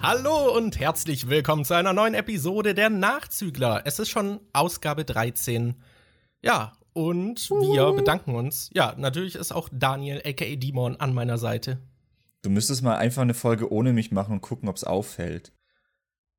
Hallo und herzlich willkommen zu einer neuen Episode der Nachzügler. Es ist schon Ausgabe 13. Ja, und wir bedanken uns. Ja, natürlich ist auch Daniel, aka Dimon, an meiner Seite. Du müsstest mal einfach eine Folge ohne mich machen und gucken, ob es auffällt.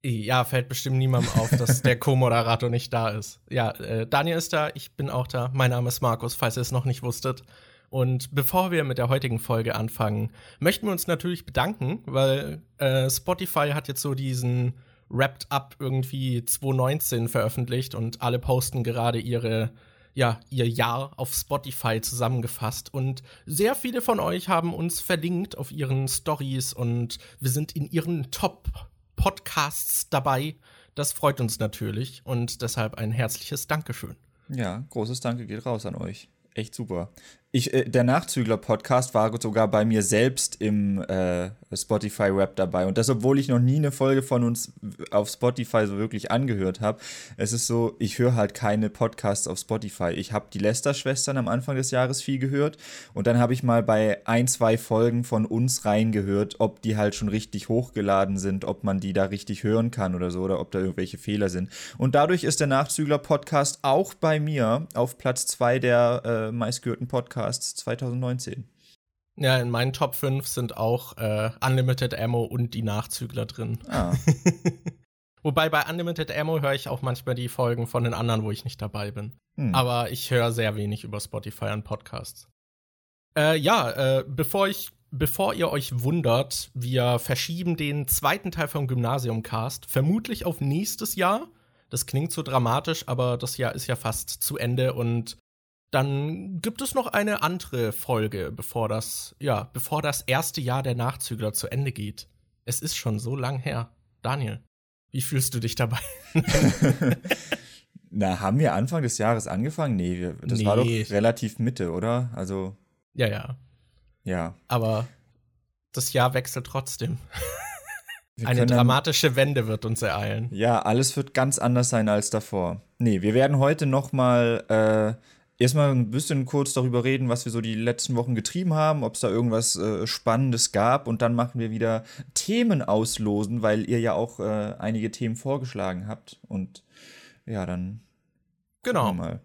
Ja, fällt bestimmt niemandem auf, dass der Co-Moderator nicht da ist. Ja, äh, Daniel ist da, ich bin auch da. Mein Name ist Markus, falls ihr es noch nicht wusstet. Und bevor wir mit der heutigen Folge anfangen, möchten wir uns natürlich bedanken, weil äh, Spotify hat jetzt so diesen Wrapped Up irgendwie 2019 veröffentlicht und alle posten gerade ihre ja, ihr Jahr auf Spotify zusammengefasst und sehr viele von euch haben uns verlinkt auf ihren Stories und wir sind in ihren Top Podcasts dabei. Das freut uns natürlich und deshalb ein herzliches Dankeschön. Ja, großes Danke geht raus an euch. Echt super. Ich, äh, der Nachzügler-Podcast war sogar bei mir selbst im äh, Spotify-Rap dabei. Und das, obwohl ich noch nie eine Folge von uns auf Spotify so wirklich angehört habe. Es ist so, ich höre halt keine Podcasts auf Spotify. Ich habe die Lester-Schwestern am Anfang des Jahres viel gehört. Und dann habe ich mal bei ein, zwei Folgen von uns reingehört, ob die halt schon richtig hochgeladen sind, ob man die da richtig hören kann oder so, oder ob da irgendwelche Fehler sind. Und dadurch ist der Nachzügler-Podcast auch bei mir auf Platz zwei der äh, meistgehörten Podcasts Podcasts 2019. Ja, in meinen Top 5 sind auch äh, Unlimited Ammo und die Nachzügler drin. Ah. Wobei bei Unlimited Ammo höre ich auch manchmal die Folgen von den anderen, wo ich nicht dabei bin. Hm. Aber ich höre sehr wenig über Spotify an Podcasts. Äh, ja, äh, bevor ich, bevor ihr euch wundert, wir verschieben den zweiten Teil vom Gymnasiumcast vermutlich auf nächstes Jahr. Das klingt so dramatisch, aber das Jahr ist ja fast zu Ende und dann gibt es noch eine andere Folge, bevor das, ja, bevor das erste Jahr der Nachzügler zu Ende geht. Es ist schon so lang her. Daniel, wie fühlst du dich dabei? Na, haben wir Anfang des Jahres angefangen? Nee, wir, das nee. war doch relativ Mitte, oder? Also. Ja, ja. Ja. Aber das Jahr wechselt trotzdem. Eine dramatische Wende wird uns ereilen. Ja, alles wird ganz anders sein als davor. Nee, wir werden heute noch mal äh, erstmal ein bisschen kurz darüber reden, was wir so die letzten Wochen getrieben haben, ob es da irgendwas äh, Spannendes gab und dann machen wir wieder Themen auslosen, weil ihr ja auch äh, einige Themen vorgeschlagen habt und ja, dann genau. mal.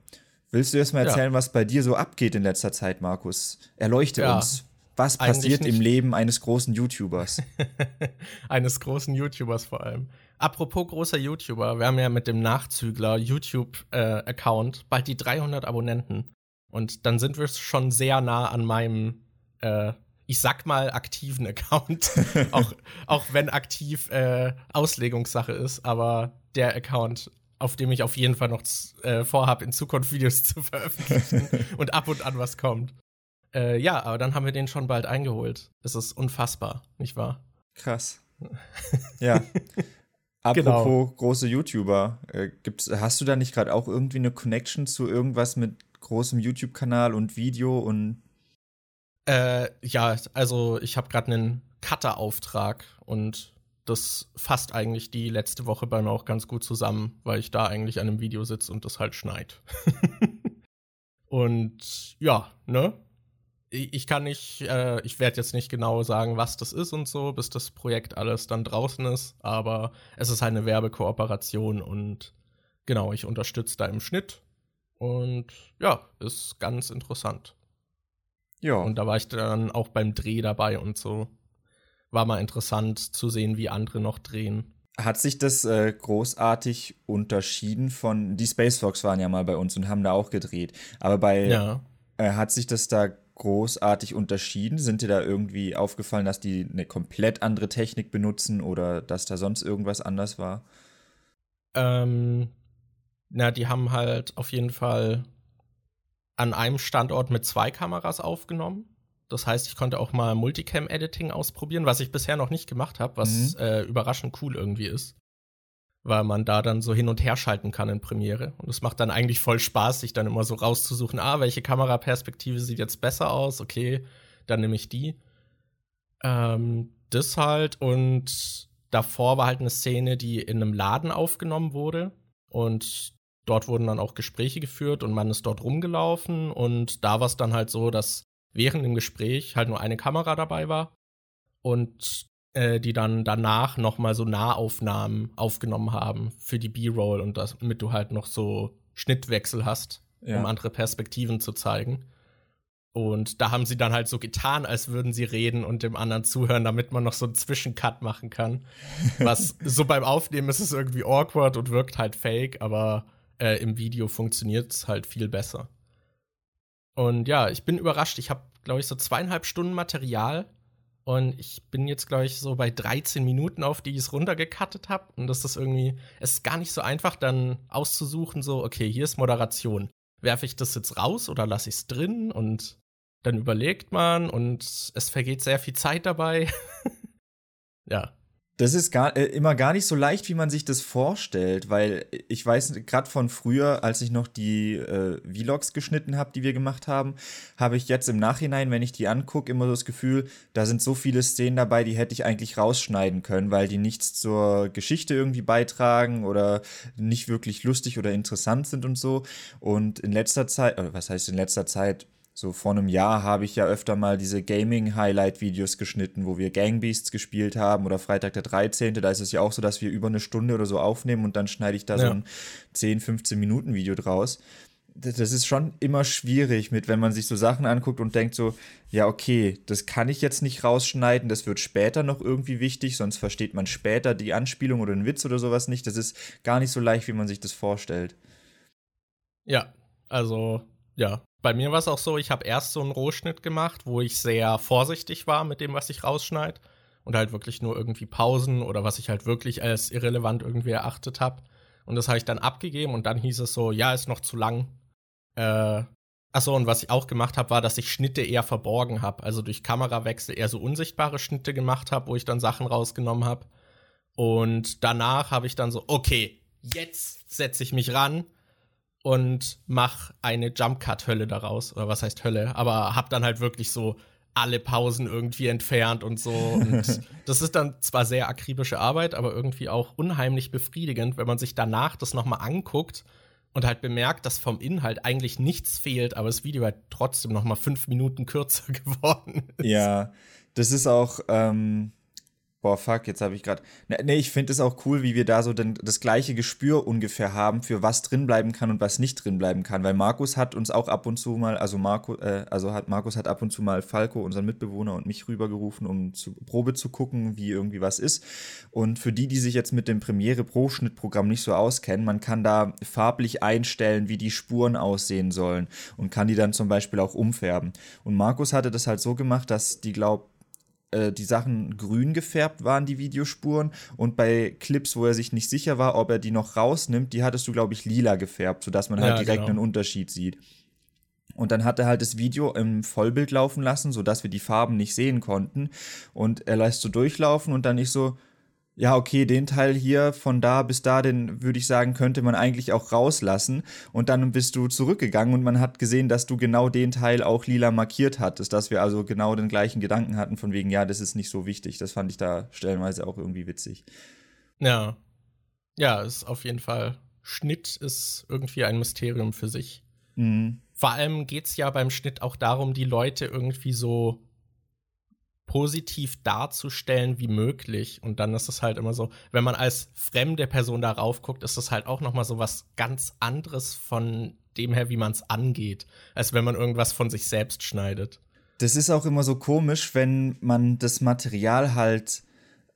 Willst du erstmal erzählen, ja. was bei dir so abgeht in letzter Zeit, Markus? Erleuchte ja. uns. Was passiert im Leben eines großen YouTubers? eines großen YouTubers vor allem. Apropos großer YouTuber, wir haben ja mit dem Nachzügler YouTube-Account äh, bald die 300 Abonnenten. Und dann sind wir schon sehr nah an meinem, äh, ich sag mal, aktiven Account. auch, auch wenn aktiv äh, Auslegungssache ist, aber der Account, auf dem ich auf jeden Fall noch äh, vorhabe, in Zukunft Videos zu veröffentlichen und ab und an was kommt. Äh, ja, aber dann haben wir den schon bald eingeholt. Es ist unfassbar, nicht wahr? Krass. ja. Apropos genau. große YouTuber, äh, gibt's, hast du da nicht gerade auch irgendwie eine Connection zu irgendwas mit großem YouTube-Kanal und Video und äh, ja, also ich habe gerade einen Cutter-Auftrag und das fasst eigentlich die letzte Woche bei mir auch ganz gut zusammen, weil ich da eigentlich an einem Video sitze und das halt schneit. und ja, ne? Ich kann nicht, äh, ich werde jetzt nicht genau sagen, was das ist und so, bis das Projekt alles dann draußen ist, aber es ist halt eine Werbekooperation und genau, ich unterstütze da im Schnitt und ja, ist ganz interessant. Ja. Und da war ich dann auch beim Dreh dabei und so. War mal interessant zu sehen, wie andere noch drehen. Hat sich das äh, großartig unterschieden von. Die Space Fox waren ja mal bei uns und haben da auch gedreht. Aber bei. Ja. Äh, hat sich das da großartig unterschieden? Sind dir da irgendwie aufgefallen, dass die eine komplett andere Technik benutzen oder dass da sonst irgendwas anders war? Ähm, na, die haben halt auf jeden Fall an einem Standort mit zwei Kameras aufgenommen. Das heißt, ich konnte auch mal Multicam-Editing ausprobieren, was ich bisher noch nicht gemacht habe, was mhm. äh, überraschend cool irgendwie ist weil man da dann so hin und her schalten kann in Premiere. Und es macht dann eigentlich voll Spaß, sich dann immer so rauszusuchen, ah, welche Kameraperspektive sieht jetzt besser aus, okay, dann nehme ich die. Ähm, das halt und davor war halt eine Szene, die in einem Laden aufgenommen wurde und dort wurden dann auch Gespräche geführt und man ist dort rumgelaufen und da war es dann halt so, dass während dem Gespräch halt nur eine Kamera dabei war und äh, die dann danach noch mal so Nahaufnahmen aufgenommen haben für die B-Roll und das, damit du halt noch so Schnittwechsel hast, ja. um andere Perspektiven zu zeigen. Und da haben sie dann halt so getan, als würden sie reden und dem anderen zuhören, damit man noch so einen Zwischencut machen kann. Was so beim Aufnehmen ist es irgendwie awkward und wirkt halt fake, aber äh, im Video funktioniert es halt viel besser. Und ja, ich bin überrascht. Ich habe, glaube ich, so zweieinhalb Stunden Material und ich bin jetzt, glaube ich, so bei 13 Minuten, auf die ich es runtergekattet habe. Und das ist irgendwie, es ist gar nicht so einfach, dann auszusuchen, so, okay, hier ist Moderation. Werfe ich das jetzt raus oder lasse ich es drin? Und dann überlegt man und es vergeht sehr viel Zeit dabei. ja. Das ist gar, äh, immer gar nicht so leicht, wie man sich das vorstellt, weil ich weiß, gerade von früher, als ich noch die äh, Vlogs geschnitten habe, die wir gemacht haben, habe ich jetzt im Nachhinein, wenn ich die angucke, immer das Gefühl, da sind so viele Szenen dabei, die hätte ich eigentlich rausschneiden können, weil die nichts zur Geschichte irgendwie beitragen oder nicht wirklich lustig oder interessant sind und so. Und in letzter Zeit, äh, was heißt in letzter Zeit, so vor einem Jahr habe ich ja öfter mal diese Gaming-Highlight-Videos geschnitten, wo wir Gangbeasts gespielt haben oder Freitag der 13. Da ist es ja auch so, dass wir über eine Stunde oder so aufnehmen und dann schneide ich da ja. so ein 10, 15 Minuten Video draus. Das ist schon immer schwierig mit, wenn man sich so Sachen anguckt und denkt so, ja, okay, das kann ich jetzt nicht rausschneiden, das wird später noch irgendwie wichtig, sonst versteht man später die Anspielung oder den Witz oder sowas nicht. Das ist gar nicht so leicht, wie man sich das vorstellt. Ja, also, ja, bei mir war es auch so, ich habe erst so einen Rohschnitt gemacht, wo ich sehr vorsichtig war mit dem, was ich rausschneide. Und halt wirklich nur irgendwie Pausen oder was ich halt wirklich als irrelevant irgendwie erachtet habe. Und das habe ich dann abgegeben und dann hieß es so, ja, ist noch zu lang. Äh, achso, und was ich auch gemacht habe, war, dass ich Schnitte eher verborgen habe. Also durch Kamerawechsel eher so unsichtbare Schnitte gemacht habe, wo ich dann Sachen rausgenommen habe. Und danach habe ich dann so, okay, jetzt setze ich mich ran und mach eine Jump Cut Hölle daraus. Oder was heißt Hölle, aber hab dann halt wirklich so alle Pausen irgendwie entfernt und so. Und das ist dann zwar sehr akribische Arbeit, aber irgendwie auch unheimlich befriedigend, wenn man sich danach das noch mal anguckt und halt bemerkt, dass vom Inhalt eigentlich nichts fehlt, aber das Video halt trotzdem noch mal fünf Minuten kürzer geworden ist. Ja, das ist auch ähm Boah, fuck, jetzt habe ich gerade. Ne, nee, ich finde es auch cool, wie wir da so denn das gleiche Gespür ungefähr haben, für was drin bleiben kann und was nicht drin bleiben kann. Weil Markus hat uns auch ab und zu mal, also Marco, äh, also hat Markus hat ab und zu mal Falco, unseren Mitbewohner, und mich rübergerufen, um zu Probe zu gucken, wie irgendwie was ist. Und für die, die sich jetzt mit dem Premiere Pro Schnittprogramm nicht so auskennen, man kann da farblich einstellen, wie die Spuren aussehen sollen und kann die dann zum Beispiel auch umfärben. Und Markus hatte das halt so gemacht, dass die glaubt, äh, die Sachen grün gefärbt waren, die Videospuren. Und bei Clips, wo er sich nicht sicher war, ob er die noch rausnimmt, die hattest du, glaube ich, lila gefärbt, sodass man halt ja, direkt genau. einen Unterschied sieht. Und dann hat er halt das Video im Vollbild laufen lassen, sodass wir die Farben nicht sehen konnten. Und er lässt so durchlaufen und dann ich so, ja, okay, den Teil hier von da bis da, den würde ich sagen, könnte man eigentlich auch rauslassen. Und dann bist du zurückgegangen und man hat gesehen, dass du genau den Teil auch lila markiert hattest, dass wir also genau den gleichen Gedanken hatten, von wegen, ja, das ist nicht so wichtig. Das fand ich da stellenweise auch irgendwie witzig. Ja. Ja, ist auf jeden Fall. Schnitt ist irgendwie ein Mysterium für sich. Mhm. Vor allem geht es ja beim Schnitt auch darum, die Leute irgendwie so positiv darzustellen wie möglich. Und dann ist es halt immer so, wenn man als fremde Person darauf guckt, ist es halt auch noch mal so was ganz anderes von dem her, wie man es angeht, als wenn man irgendwas von sich selbst schneidet. Das ist auch immer so komisch, wenn man das Material halt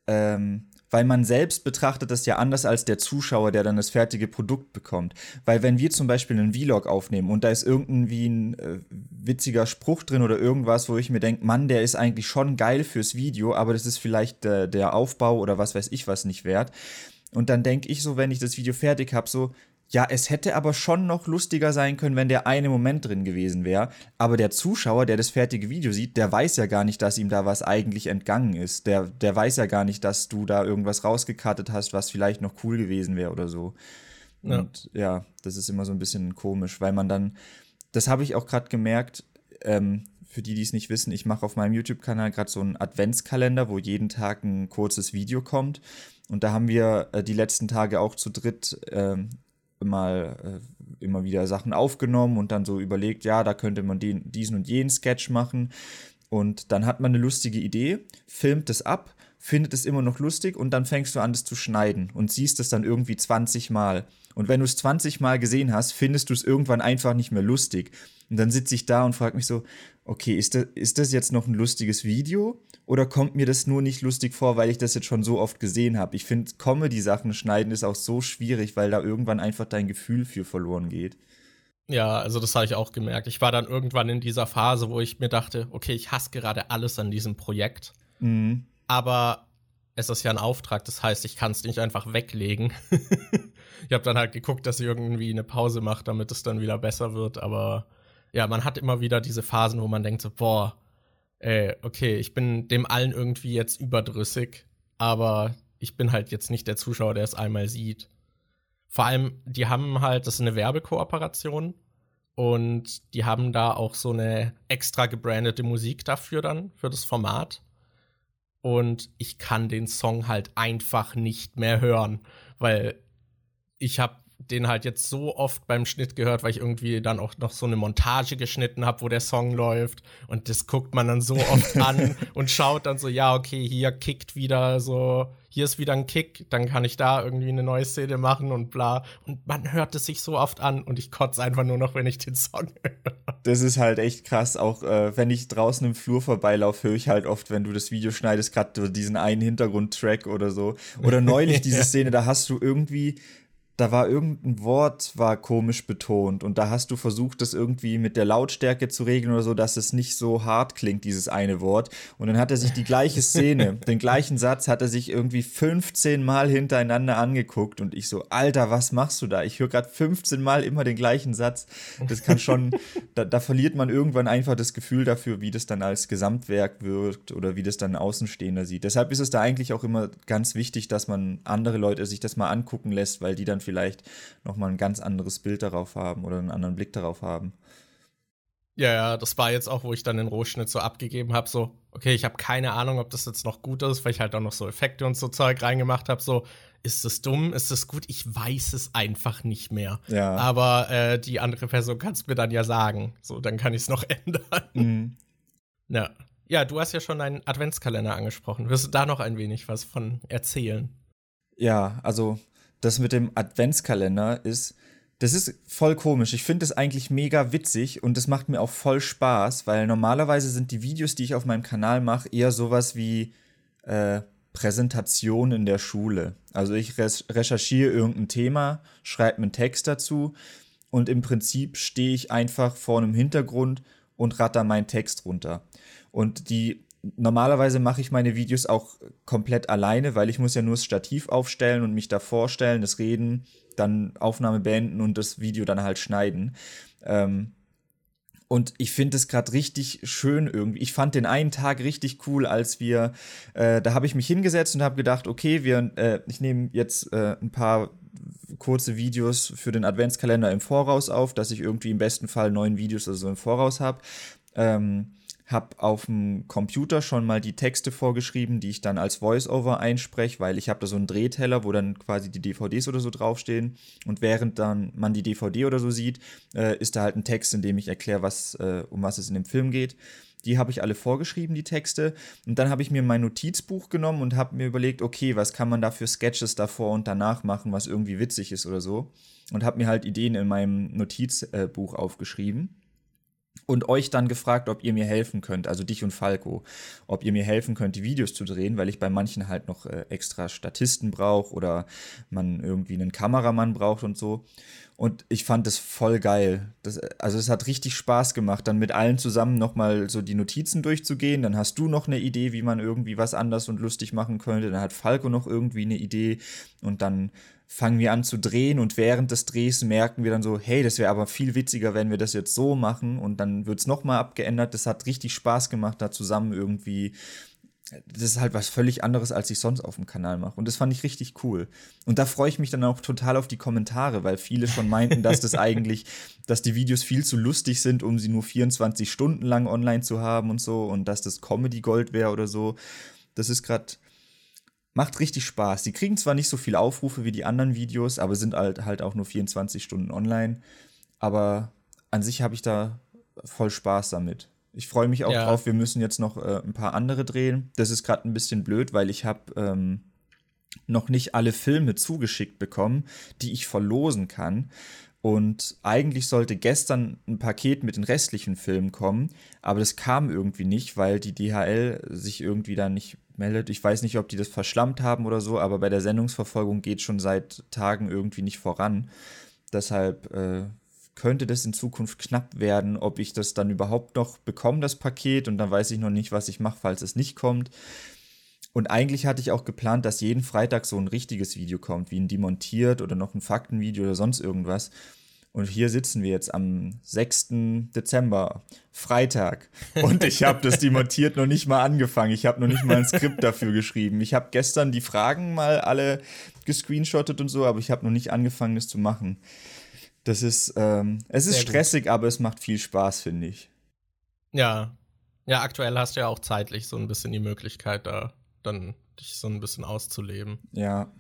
ähm, weil man selbst betrachtet das ja anders als der Zuschauer, der dann das fertige Produkt bekommt. Weil wenn wir zum Beispiel einen Vlog aufnehmen und da ist irgendwie ein äh, witziger Spruch drin oder irgendwas, wo ich mir denke, Mann, der ist eigentlich schon geil fürs Video, aber das ist vielleicht äh, der Aufbau oder was weiß ich was nicht wert. Und dann denke ich so, wenn ich das Video fertig habe, so, ja, es hätte aber schon noch lustiger sein können, wenn der eine Moment drin gewesen wäre. Aber der Zuschauer, der das fertige Video sieht, der weiß ja gar nicht, dass ihm da was eigentlich entgangen ist. Der, der weiß ja gar nicht, dass du da irgendwas rausgekattet hast, was vielleicht noch cool gewesen wäre oder so. Ja. Und ja, das ist immer so ein bisschen komisch, weil man dann, das habe ich auch gerade gemerkt, ähm, für die, die es nicht wissen, ich mache auf meinem YouTube-Kanal gerade so einen Adventskalender, wo jeden Tag ein kurzes Video kommt. Und da haben wir äh, die letzten Tage auch zu dritt ähm, mal äh, immer wieder Sachen aufgenommen und dann so überlegt, ja, da könnte man den, diesen und jenen Sketch machen. Und dann hat man eine lustige Idee, filmt es ab findet es immer noch lustig und dann fängst du an, das zu schneiden und siehst es dann irgendwie 20 Mal. Und wenn du es 20 Mal gesehen hast, findest du es irgendwann einfach nicht mehr lustig. Und dann sitze ich da und frage mich so, okay, ist das, ist das jetzt noch ein lustiges Video? Oder kommt mir das nur nicht lustig vor, weil ich das jetzt schon so oft gesehen habe? Ich finde, Comedy-Sachen schneiden ist auch so schwierig, weil da irgendwann einfach dein Gefühl für verloren geht. Ja, also das habe ich auch gemerkt. Ich war dann irgendwann in dieser Phase, wo ich mir dachte, okay, ich hasse gerade alles an diesem Projekt. Mhm. Aber es ist ja ein Auftrag, das heißt, ich kann es nicht einfach weglegen. ich habe dann halt geguckt, dass ich irgendwie eine Pause mache, damit es dann wieder besser wird. Aber ja, man hat immer wieder diese Phasen, wo man denkt so, boah, ey, okay, ich bin dem allen irgendwie jetzt überdrüssig, aber ich bin halt jetzt nicht der Zuschauer, der es einmal sieht. Vor allem, die haben halt, das ist eine Werbekooperation und die haben da auch so eine extra gebrandete Musik dafür dann, für das Format. Und ich kann den Song halt einfach nicht mehr hören, weil ich habe den halt jetzt so oft beim Schnitt gehört, weil ich irgendwie dann auch noch so eine Montage geschnitten habe, wo der Song läuft. Und das guckt man dann so oft an und schaut dann so, ja, okay, hier kickt wieder so, hier ist wieder ein Kick, dann kann ich da irgendwie eine neue Szene machen und bla. Und man hört es sich so oft an und ich kotze einfach nur noch, wenn ich den Song höre. Das ist halt echt krass. Auch äh, wenn ich draußen im Flur vorbeilaufe, höre ich halt oft, wenn du das Video schneidest, gerade diesen einen Hintergrundtrack oder so. Oder neulich diese Szene, da hast du irgendwie da war irgendein Wort war komisch betont und da hast du versucht, das irgendwie mit der Lautstärke zu regeln oder so, dass es nicht so hart klingt, dieses eine Wort. Und dann hat er sich die gleiche Szene, den gleichen Satz hat er sich irgendwie 15 Mal hintereinander angeguckt und ich so, Alter, was machst du da? Ich höre gerade 15 Mal immer den gleichen Satz. Das kann schon, da, da verliert man irgendwann einfach das Gefühl dafür, wie das dann als Gesamtwerk wirkt oder wie das dann ein Außenstehender sieht. Deshalb ist es da eigentlich auch immer ganz wichtig, dass man andere Leute sich das mal angucken lässt, weil die dann vielleicht nochmal ein ganz anderes Bild darauf haben oder einen anderen Blick darauf haben. Ja, ja, das war jetzt auch, wo ich dann den Rohschnitt so abgegeben habe, so, okay, ich habe keine Ahnung, ob das jetzt noch gut ist, weil ich halt auch noch so Effekte und so Zeug reingemacht habe, so, ist das dumm, ist das gut? Ich weiß es einfach nicht mehr. Ja. Aber äh, die andere Person kann es mir dann ja sagen, so, dann kann ich es noch ändern. Mhm. Ja. Ja, du hast ja schon einen Adventskalender angesprochen. Wirst du da noch ein wenig was von erzählen? Ja, also das mit dem Adventskalender ist, das ist voll komisch. Ich finde es eigentlich mega witzig und das macht mir auch voll Spaß, weil normalerweise sind die Videos, die ich auf meinem Kanal mache, eher sowas wie äh, Präsentation in der Schule. Also ich recherchiere irgendein Thema, schreibe einen Text dazu und im Prinzip stehe ich einfach vor einem Hintergrund und ratter meinen Text runter. Und die normalerweise mache ich meine Videos auch komplett alleine, weil ich muss ja nur das Stativ aufstellen und mich da vorstellen, das Reden, dann Aufnahme beenden und das Video dann halt schneiden. Ähm, und ich finde es gerade richtig schön irgendwie. Ich fand den einen Tag richtig cool, als wir, äh, da habe ich mich hingesetzt und habe gedacht, okay, wir, äh, ich nehme jetzt äh, ein paar kurze Videos für den Adventskalender im Voraus auf, dass ich irgendwie im besten Fall neun Videos oder so im Voraus habe. Ähm, habe auf dem Computer schon mal die Texte vorgeschrieben, die ich dann als Voiceover einspreche, weil ich habe da so einen Drehteller, wo dann quasi die DVDs oder so draufstehen und während dann man die DVD oder so sieht, äh, ist da halt ein Text, in dem ich erkläre, was äh, um was es in dem Film geht. Die habe ich alle vorgeschrieben, die Texte. Und dann habe ich mir mein Notizbuch genommen und habe mir überlegt, okay, was kann man da für Sketches davor und danach machen, was irgendwie witzig ist oder so. Und habe mir halt Ideen in meinem Notizbuch aufgeschrieben und euch dann gefragt, ob ihr mir helfen könnt, also dich und Falco, ob ihr mir helfen könnt, die Videos zu drehen, weil ich bei manchen halt noch äh, extra Statisten brauche oder man irgendwie einen Kameramann braucht und so. Und ich fand das voll geil. Das, also es hat richtig Spaß gemacht, dann mit allen zusammen nochmal so die Notizen durchzugehen. Dann hast du noch eine Idee, wie man irgendwie was anders und lustig machen könnte. Dann hat Falco noch irgendwie eine Idee und dann fangen wir an zu drehen und während des Drehs merken wir dann so, hey, das wäre aber viel witziger, wenn wir das jetzt so machen und dann wird es nochmal abgeändert. Das hat richtig Spaß gemacht, da zusammen irgendwie. Das ist halt was völlig anderes, als ich sonst auf dem Kanal mache. Und das fand ich richtig cool. Und da freue ich mich dann auch total auf die Kommentare, weil viele schon meinten, dass das eigentlich, dass die Videos viel zu lustig sind, um sie nur 24 Stunden lang online zu haben und so und dass das Comedy Gold wäre oder so. Das ist gerade Macht richtig Spaß. Die kriegen zwar nicht so viel Aufrufe wie die anderen Videos, aber sind halt, halt auch nur 24 Stunden online. Aber an sich habe ich da voll Spaß damit. Ich freue mich auch ja. drauf. Wir müssen jetzt noch äh, ein paar andere drehen. Das ist gerade ein bisschen blöd, weil ich habe ähm, noch nicht alle Filme zugeschickt bekommen, die ich verlosen kann. Und eigentlich sollte gestern ein Paket mit den restlichen Filmen kommen, aber das kam irgendwie nicht, weil die DHL sich irgendwie da nicht meldet. Ich weiß nicht, ob die das verschlammt haben oder so, aber bei der Sendungsverfolgung geht schon seit Tagen irgendwie nicht voran. Deshalb äh, könnte das in Zukunft knapp werden, ob ich das dann überhaupt noch bekomme, das Paket, und dann weiß ich noch nicht, was ich mache, falls es nicht kommt. Und eigentlich hatte ich auch geplant, dass jeden Freitag so ein richtiges Video kommt, wie ein demontiert oder noch ein Faktenvideo oder sonst irgendwas. Und hier sitzen wir jetzt am 6. Dezember, Freitag. Und ich habe das demontiert noch nicht mal angefangen. Ich habe noch nicht mal ein Skript dafür geschrieben. Ich habe gestern die Fragen mal alle gescreenshottet und so, aber ich habe noch nicht angefangen, das zu machen. Das ist, ähm, es ist Sehr stressig, gut. aber es macht viel Spaß, finde ich. Ja. Ja, aktuell hast du ja auch zeitlich so ein bisschen die Möglichkeit, da dann dich so ein bisschen auszuleben. Ja.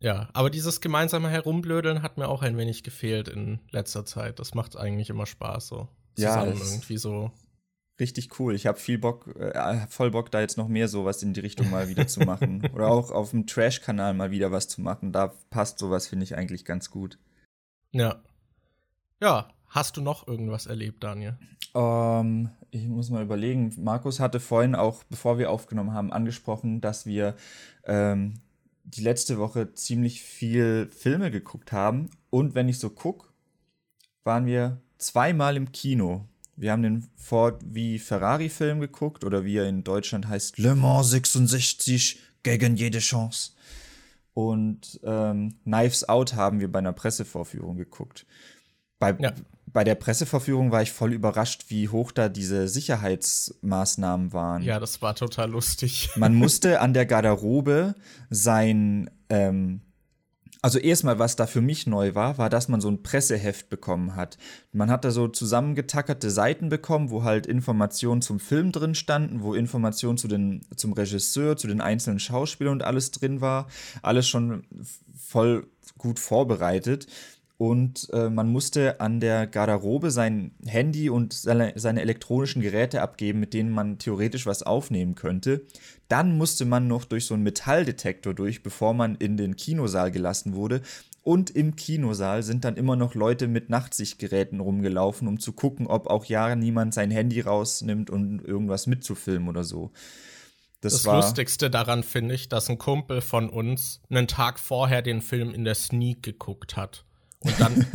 Ja, aber dieses gemeinsame Herumblödeln hat mir auch ein wenig gefehlt in letzter Zeit. Das macht eigentlich immer Spaß, so zusammen ja, irgendwie so. Richtig cool. Ich habe viel Bock, äh, voll Bock, da jetzt noch mehr sowas in die Richtung mal wieder zu machen. Oder auch auf dem Trash-Kanal mal wieder was zu machen. Da passt sowas, finde ich, eigentlich ganz gut. Ja. Ja, hast du noch irgendwas erlebt, Daniel? Ähm, ich muss mal überlegen. Markus hatte vorhin auch, bevor wir aufgenommen haben, angesprochen, dass wir ähm, die letzte Woche ziemlich viel Filme geguckt haben. Und wenn ich so gucke, waren wir zweimal im Kino. Wir haben den Ford wie Ferrari-Film geguckt oder wie er in Deutschland heißt, Le Mans 66 gegen jede Chance. Und ähm, Knives Out haben wir bei einer Pressevorführung geguckt. Bei, ja bei der Presseverführung war ich voll überrascht, wie hoch da diese Sicherheitsmaßnahmen waren. Ja, das war total lustig. Man musste an der Garderobe sein, ähm, also erstmal, was da für mich neu war, war, dass man so ein Presseheft bekommen hat. Man hat da so zusammengetackerte Seiten bekommen, wo halt Informationen zum Film drin standen, wo Informationen zu den, zum Regisseur, zu den einzelnen Schauspielern und alles drin war. Alles schon voll gut vorbereitet und äh, man musste an der Garderobe sein Handy und seine, seine, elektronischen Geräte abgeben, mit denen man theoretisch was aufnehmen könnte. Dann musste man noch durch so einen Metalldetektor durch, bevor man in den Kinosaal gelassen wurde. Und im Kinosaal sind dann immer noch Leute mit Nachtsichtgeräten rumgelaufen, um zu gucken, ob auch ja niemand sein Handy rausnimmt und irgendwas mitzufilmen oder so. Das, das Lustigste daran finde ich, dass ein Kumpel von uns einen Tag vorher den Film in der Sneak geguckt hat. Und dann,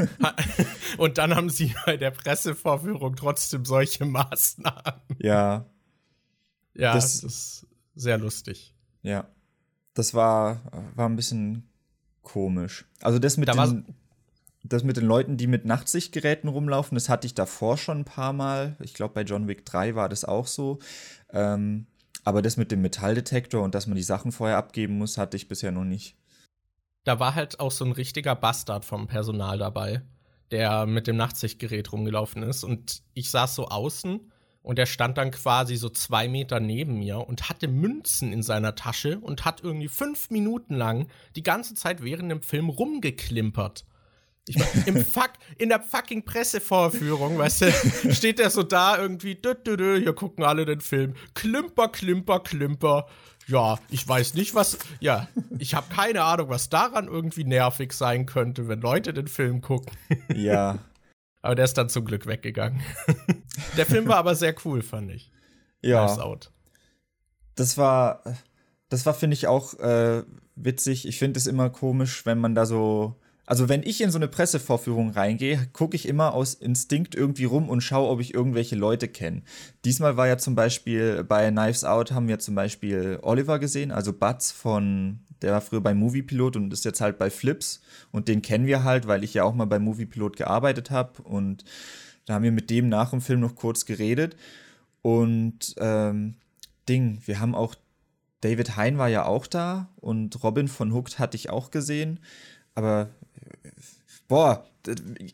und dann haben sie bei der Pressevorführung trotzdem solche Maßnahmen. Ja. Ja, das, das ist sehr lustig. Ja. Das war, war ein bisschen komisch. Also das mit, da den, das mit den Leuten, die mit Nachtsichtgeräten rumlaufen, das hatte ich davor schon ein paar Mal. Ich glaube, bei John Wick 3 war das auch so. Ähm, aber das mit dem Metalldetektor und dass man die Sachen vorher abgeben muss, hatte ich bisher noch nicht da war halt auch so ein richtiger Bastard vom Personal dabei, der mit dem Nachtsichtgerät rumgelaufen ist. Und ich saß so außen und er stand dann quasi so zwei Meter neben mir und hatte Münzen in seiner Tasche und hat irgendwie fünf Minuten lang die ganze Zeit während dem Film rumgeklimpert. Ich mein, im Fuck, in der fucking Pressevorführung, weißt du, steht der so da irgendwie, dü, dü, dü, hier gucken alle den Film. Klimper, klimper, klimper ja, ich weiß nicht, was. Ja, ich habe keine Ahnung, was daran irgendwie nervig sein könnte, wenn Leute den Film gucken. Ja. aber der ist dann zum Glück weggegangen. der Film war aber sehr cool, fand ich. Ja. Out. Das war, das war, finde ich, auch äh, witzig. Ich finde es immer komisch, wenn man da so also wenn ich in so eine Pressevorführung reingehe, gucke ich immer aus Instinkt irgendwie rum und schaue, ob ich irgendwelche Leute kenne. Diesmal war ja zum Beispiel bei Knives Out haben wir zum Beispiel Oliver gesehen, also Butz von, der war früher bei Moviepilot und ist jetzt halt bei Flips. Und den kennen wir halt, weil ich ja auch mal bei Moviepilot gearbeitet habe und da haben wir mit dem nach dem Film noch kurz geredet. Und ähm, Ding, wir haben auch David Hein war ja auch da und Robin von Hooked hatte ich auch gesehen, aber Boah,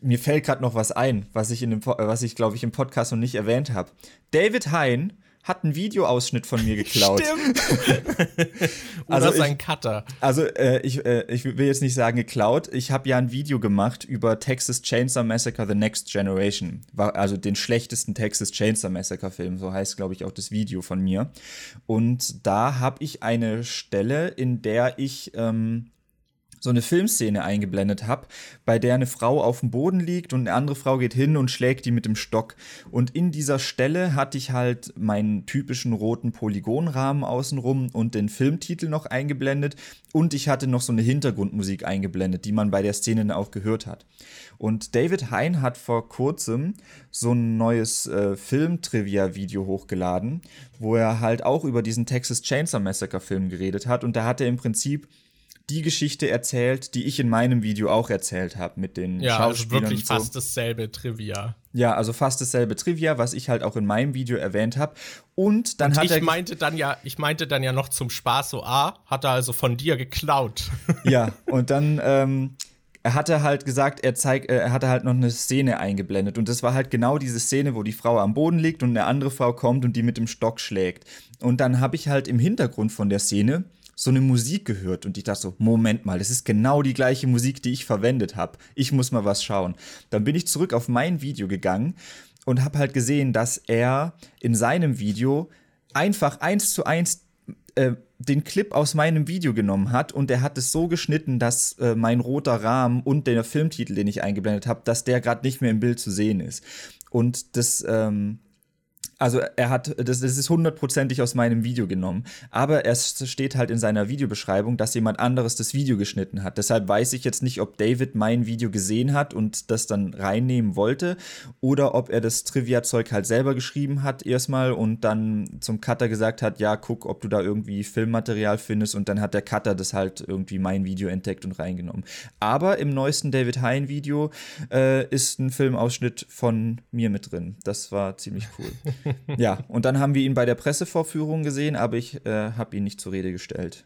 mir fällt gerade noch was ein, was ich in dem, was ich glaube ich im Podcast noch nicht erwähnt habe. David Hein hat einen Videoausschnitt von mir geklaut. Stimmt. Oder also sein Cutter. Also äh, ich, äh, ich will jetzt nicht sagen geklaut. Ich habe ja ein Video gemacht über Texas Chainsaw Massacre The Next Generation. War also den schlechtesten Texas Chainsaw Massacre Film. So heißt, glaube ich, auch das Video von mir. Und da habe ich eine Stelle, in der ich ähm, so eine Filmszene eingeblendet habe, bei der eine Frau auf dem Boden liegt und eine andere Frau geht hin und schlägt die mit dem Stock. Und in dieser Stelle hatte ich halt meinen typischen roten Polygonrahmen außenrum und den Filmtitel noch eingeblendet und ich hatte noch so eine Hintergrundmusik eingeblendet, die man bei der Szene auch gehört hat. Und David Hein hat vor kurzem so ein neues äh, Film-Trivia-Video hochgeladen, wo er halt auch über diesen Texas Chainsaw Massacre Film geredet hat und da hat er im Prinzip die Geschichte erzählt, die ich in meinem Video auch erzählt habe mit den ja, also Schauspielern. Ja, also wirklich so. fast dasselbe Trivia. Ja, also fast dasselbe Trivia, was ich halt auch in meinem Video erwähnt habe. Und dann und hat ich er meinte dann ja, ich meinte dann ja noch zum Spaß so, ah, hat er also von dir geklaut. Ja, und dann ähm, er hatte halt gesagt, er zeigt, äh, er hatte halt noch eine Szene eingeblendet und das war halt genau diese Szene, wo die Frau am Boden liegt und eine andere Frau kommt und die mit dem Stock schlägt. Und dann habe ich halt im Hintergrund von der Szene so eine Musik gehört und ich dachte so, Moment mal, das ist genau die gleiche Musik, die ich verwendet habe. Ich muss mal was schauen. Dann bin ich zurück auf mein Video gegangen und habe halt gesehen, dass er in seinem Video einfach eins zu eins äh, den Clip aus meinem Video genommen hat und er hat es so geschnitten, dass äh, mein roter Rahmen und der Filmtitel, den ich eingeblendet habe, dass der gerade nicht mehr im Bild zu sehen ist. Und das ähm, also er hat, das, das ist hundertprozentig aus meinem Video genommen. Aber es steht halt in seiner Videobeschreibung, dass jemand anderes das Video geschnitten hat. Deshalb weiß ich jetzt nicht, ob David mein Video gesehen hat und das dann reinnehmen wollte oder ob er das Trivia-Zeug halt selber geschrieben hat erstmal und dann zum Cutter gesagt hat, ja, guck, ob du da irgendwie Filmmaterial findest und dann hat der Cutter das halt irgendwie mein Video entdeckt und reingenommen. Aber im neuesten David Hein Video äh, ist ein Filmausschnitt von mir mit drin. Das war ziemlich cool. ja, und dann haben wir ihn bei der Pressevorführung gesehen, aber ich äh, habe ihn nicht zur Rede gestellt.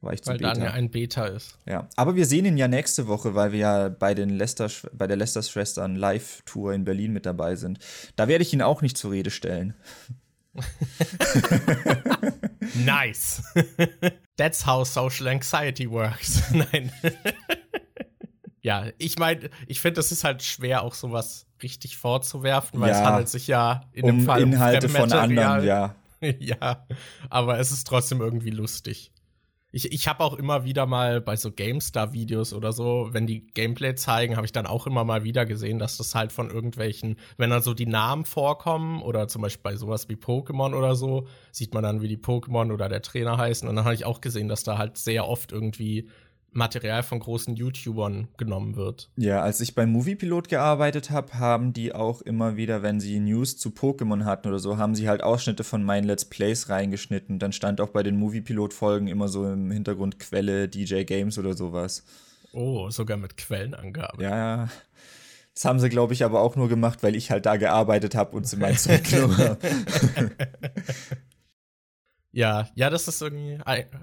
War ich weil Beta. dann ja ein Beta ist. Ja, aber wir sehen ihn ja nächste Woche, weil wir ja bei, den Lester, bei der Lester-Schwestern Live-Tour in Berlin mit dabei sind. Da werde ich ihn auch nicht zur Rede stellen. nice. That's how social anxiety works. Nein. ja, ich meine, ich finde, das ist halt schwer, auch sowas richtig vorzuwerfen, weil ja, es handelt sich ja in um dem Fall Inhalte um von anderen, ja. ja, aber es ist trotzdem irgendwie lustig. Ich, ich habe auch immer wieder mal bei so GameStar-Videos oder so, wenn die Gameplay zeigen, habe ich dann auch immer mal wieder gesehen, dass das halt von irgendwelchen, wenn dann so die Namen vorkommen oder zum Beispiel bei sowas wie Pokémon oder so, sieht man dann, wie die Pokémon oder der Trainer heißen. Und dann habe ich auch gesehen, dass da halt sehr oft irgendwie Material von großen YouTubern genommen wird. Ja, als ich beim Moviepilot gearbeitet habe, haben die auch immer wieder, wenn sie News zu Pokémon hatten oder so, haben sie halt Ausschnitte von meinen Let's Plays reingeschnitten. Dann stand auch bei den Moviepilot-Folgen immer so im Hintergrund Quelle, DJ Games oder sowas. Oh, sogar mit Quellenangabe. Ja, ja. Das haben sie, glaube ich, aber auch nur gemacht, weil ich halt da gearbeitet habe und sie mein Zeug habe. ja, ja, das ist irgendwie,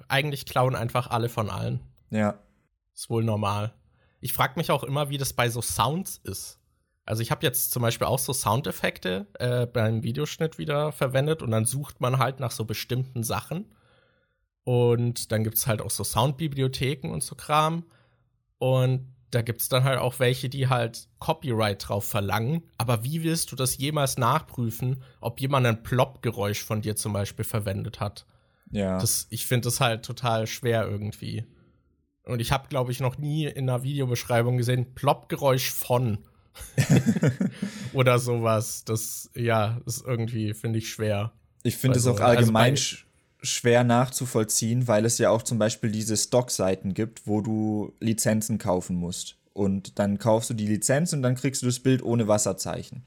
eigentlich klauen einfach alle von allen. Ja. Ist wohl normal. Ich frage mich auch immer, wie das bei so Sounds ist. Also ich habe jetzt zum Beispiel auch so Soundeffekte äh, beim Videoschnitt wieder verwendet und dann sucht man halt nach so bestimmten Sachen. Und dann gibt es halt auch so Soundbibliotheken und so Kram. Und da gibt es dann halt auch welche, die halt Copyright drauf verlangen. Aber wie willst du das jemals nachprüfen, ob jemand ein Plop-Geräusch von dir zum Beispiel verwendet hat? Ja. Das, ich finde das halt total schwer irgendwie. Und ich habe, glaube ich, noch nie in einer Videobeschreibung gesehen, Plopp-Geräusch von. Oder sowas. Das, ja, ist irgendwie, finde ich, schwer. Ich finde es also, auch allgemein also schwer nachzuvollziehen, weil es ja auch zum Beispiel diese Stock-Seiten gibt, wo du Lizenzen kaufen musst. Und dann kaufst du die Lizenz und dann kriegst du das Bild ohne Wasserzeichen.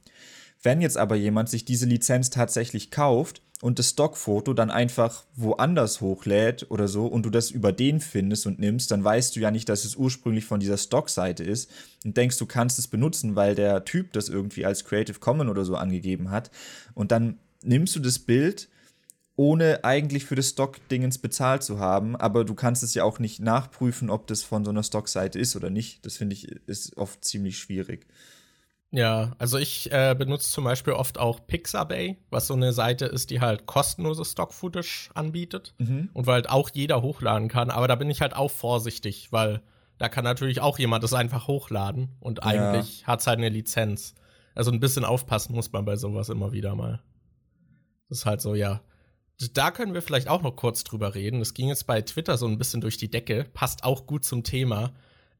Wenn jetzt aber jemand sich diese Lizenz tatsächlich kauft, und das Stockfoto dann einfach woanders hochlädt oder so und du das über den findest und nimmst, dann weißt du ja nicht, dass es ursprünglich von dieser Stockseite ist und denkst, du kannst es benutzen, weil der Typ das irgendwie als Creative Commons oder so angegeben hat. Und dann nimmst du das Bild, ohne eigentlich für das Stock-Dingens bezahlt zu haben, aber du kannst es ja auch nicht nachprüfen, ob das von so einer Stockseite ist oder nicht. Das finde ich ist oft ziemlich schwierig. Ja, also ich äh, benutze zum Beispiel oft auch Pixabay, was so eine Seite ist, die halt kostenloses Stock-Footage anbietet mhm. und weil halt auch jeder hochladen kann. Aber da bin ich halt auch vorsichtig, weil da kann natürlich auch jemand das einfach hochladen und eigentlich ja. hat es halt eine Lizenz. Also ein bisschen aufpassen muss man bei sowas immer wieder mal. Das ist halt so, ja. Da können wir vielleicht auch noch kurz drüber reden. Das ging jetzt bei Twitter so ein bisschen durch die Decke, passt auch gut zum Thema.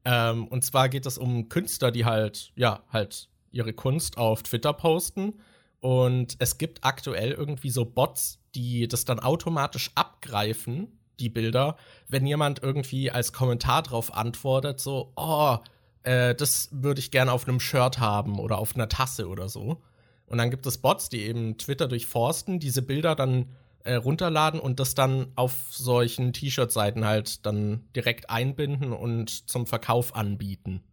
Ähm, und zwar geht es um Künstler, die halt, ja, halt ihre Kunst auf Twitter posten. Und es gibt aktuell irgendwie so Bots, die das dann automatisch abgreifen, die Bilder, wenn jemand irgendwie als Kommentar drauf antwortet, so, oh, äh, das würde ich gerne auf einem Shirt haben oder auf einer Tasse oder so. Und dann gibt es Bots, die eben Twitter durchforsten, diese Bilder dann äh, runterladen und das dann auf solchen T-Shirt-Seiten halt dann direkt einbinden und zum Verkauf anbieten.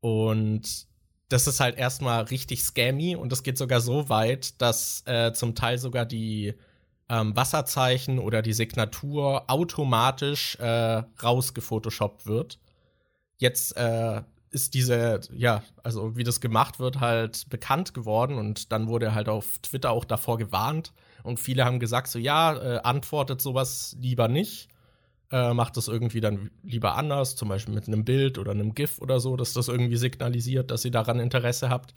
Und das ist halt erstmal richtig scammy und das geht sogar so weit, dass äh, zum Teil sogar die ähm, Wasserzeichen oder die Signatur automatisch äh, rausgefotoshoppt wird. Jetzt äh, ist diese, ja, also wie das gemacht wird, halt bekannt geworden und dann wurde halt auf Twitter auch davor gewarnt und viele haben gesagt, so ja, äh, antwortet sowas lieber nicht äh, macht das irgendwie dann lieber anders, zum Beispiel mit einem Bild oder einem GIF oder so, dass das irgendwie signalisiert, dass ihr daran Interesse habt.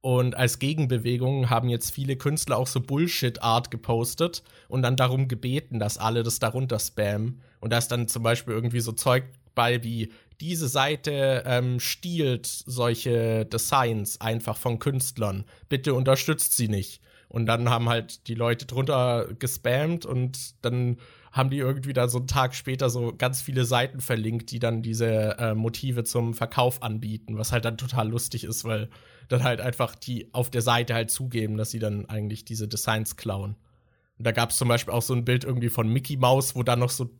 Und als Gegenbewegung haben jetzt viele Künstler auch so Bullshit-Art gepostet und dann darum gebeten, dass alle das darunter spammen. Und da ist dann zum Beispiel irgendwie so Zeug bei wie diese Seite ähm, stiehlt solche Designs einfach von Künstlern. Bitte unterstützt sie nicht. Und dann haben halt die Leute drunter gespammt und dann haben die irgendwie dann so einen Tag später so ganz viele Seiten verlinkt, die dann diese äh, Motive zum Verkauf anbieten, was halt dann total lustig ist, weil dann halt einfach die auf der Seite halt zugeben, dass sie dann eigentlich diese Designs klauen. Und da gab es zum Beispiel auch so ein Bild irgendwie von Mickey Mouse, wo dann noch so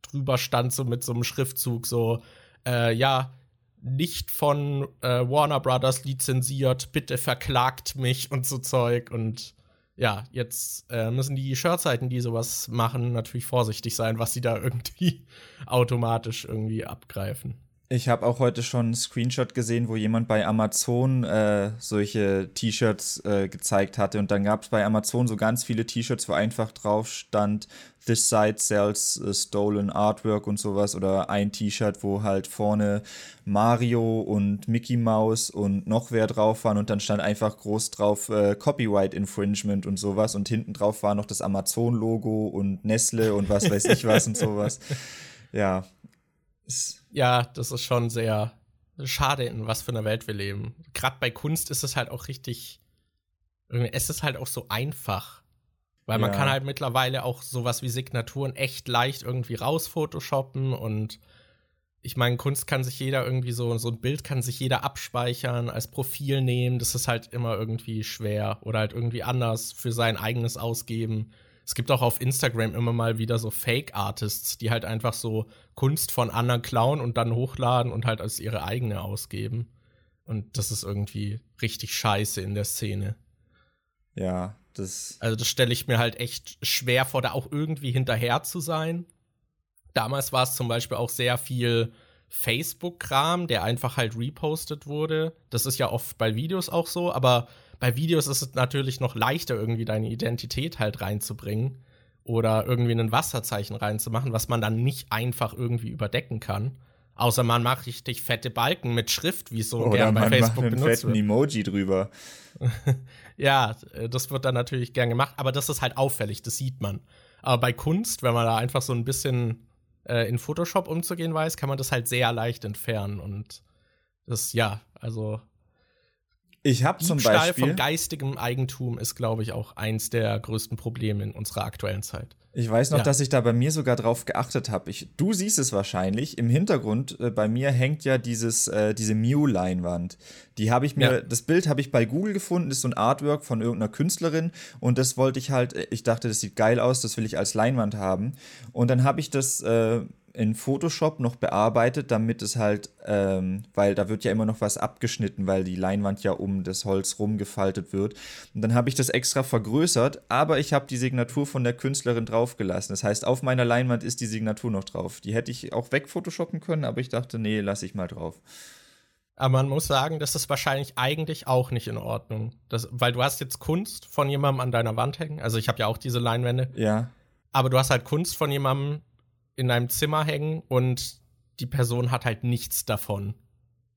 drüber stand, so mit so einem Schriftzug, so, äh, ja, nicht von äh, Warner Brothers lizenziert, bitte verklagt mich und so Zeug und ja, jetzt äh, müssen die Shirtseiten, die sowas machen, natürlich vorsichtig sein, was sie da irgendwie automatisch irgendwie abgreifen. Ich habe auch heute schon einen Screenshot gesehen, wo jemand bei Amazon äh, solche T-Shirts äh, gezeigt hatte. Und dann gab es bei Amazon so ganz viele T-Shirts, wo einfach drauf stand, This site sells uh, stolen artwork und sowas. Oder ein T-Shirt, wo halt vorne Mario und Mickey Mouse und noch wer drauf waren. Und dann stand einfach groß drauf äh, Copyright Infringement und sowas. Und hinten drauf war noch das Amazon-Logo und Nestle und was weiß ich was und sowas. Ja, ja, das ist schon sehr schade, in was für einer Welt wir leben. Gerade bei Kunst ist es halt auch richtig. Es ist halt auch so einfach. Weil man ja. kann halt mittlerweile auch sowas wie Signaturen echt leicht irgendwie rausphotoshoppen und ich meine, Kunst kann sich jeder irgendwie so, so ein Bild kann sich jeder abspeichern, als Profil nehmen. Das ist halt immer irgendwie schwer oder halt irgendwie anders für sein eigenes ausgeben es gibt auch auf Instagram immer mal wieder so Fake-Artists, die halt einfach so Kunst von anderen klauen und dann hochladen und halt als ihre eigene ausgeben. Und das ist irgendwie richtig scheiße in der Szene. Ja, das. Also, das stelle ich mir halt echt schwer vor, da auch irgendwie hinterher zu sein. Damals war es zum Beispiel auch sehr viel Facebook-Kram, der einfach halt repostet wurde. Das ist ja oft bei Videos auch so, aber bei Videos ist es natürlich noch leichter, irgendwie deine Identität halt reinzubringen oder irgendwie ein Wasserzeichen reinzumachen, was man dann nicht einfach irgendwie überdecken kann. Außer man macht richtig fette Balken mit Schrift, wie es so gern bei Facebook macht einen benutzt fetten wird. Emoji drüber. ja, das wird dann natürlich gern gemacht, aber das ist halt auffällig, das sieht man. Aber bei Kunst, wenn man da einfach so ein bisschen äh, in Photoshop umzugehen weiß, kann man das halt sehr leicht entfernen und das, ja, also ich habe zum Beispiel von geistigem Eigentum ist, glaube ich, auch eins der größten Probleme in unserer aktuellen Zeit. Ich weiß noch, ja. dass ich da bei mir sogar drauf geachtet habe. Du siehst es wahrscheinlich. Im Hintergrund äh, bei mir hängt ja dieses, äh, diese Mew-Leinwand. Die habe ich mir, ja. das Bild habe ich bei Google gefunden, ist so ein Artwork von irgendeiner Künstlerin und das wollte ich halt, äh, ich dachte, das sieht geil aus, das will ich als Leinwand haben. Und dann habe ich das äh, in Photoshop noch bearbeitet, damit es halt, ähm, weil da wird ja immer noch was abgeschnitten, weil die Leinwand ja um das Holz rumgefaltet wird. Und dann habe ich das extra vergrößert, aber ich habe die Signatur von der Künstlerin draufgelassen. Das heißt, auf meiner Leinwand ist die Signatur noch drauf. Die hätte ich auch wegphotoshoppen können, aber ich dachte, nee, lasse ich mal drauf. Aber man muss sagen, das ist wahrscheinlich eigentlich auch nicht in Ordnung. Das, weil du hast jetzt Kunst von jemandem an deiner Wand hängen. Also ich habe ja auch diese Leinwände. Ja. Aber du hast halt Kunst von jemandem in deinem Zimmer hängen und die Person hat halt nichts davon.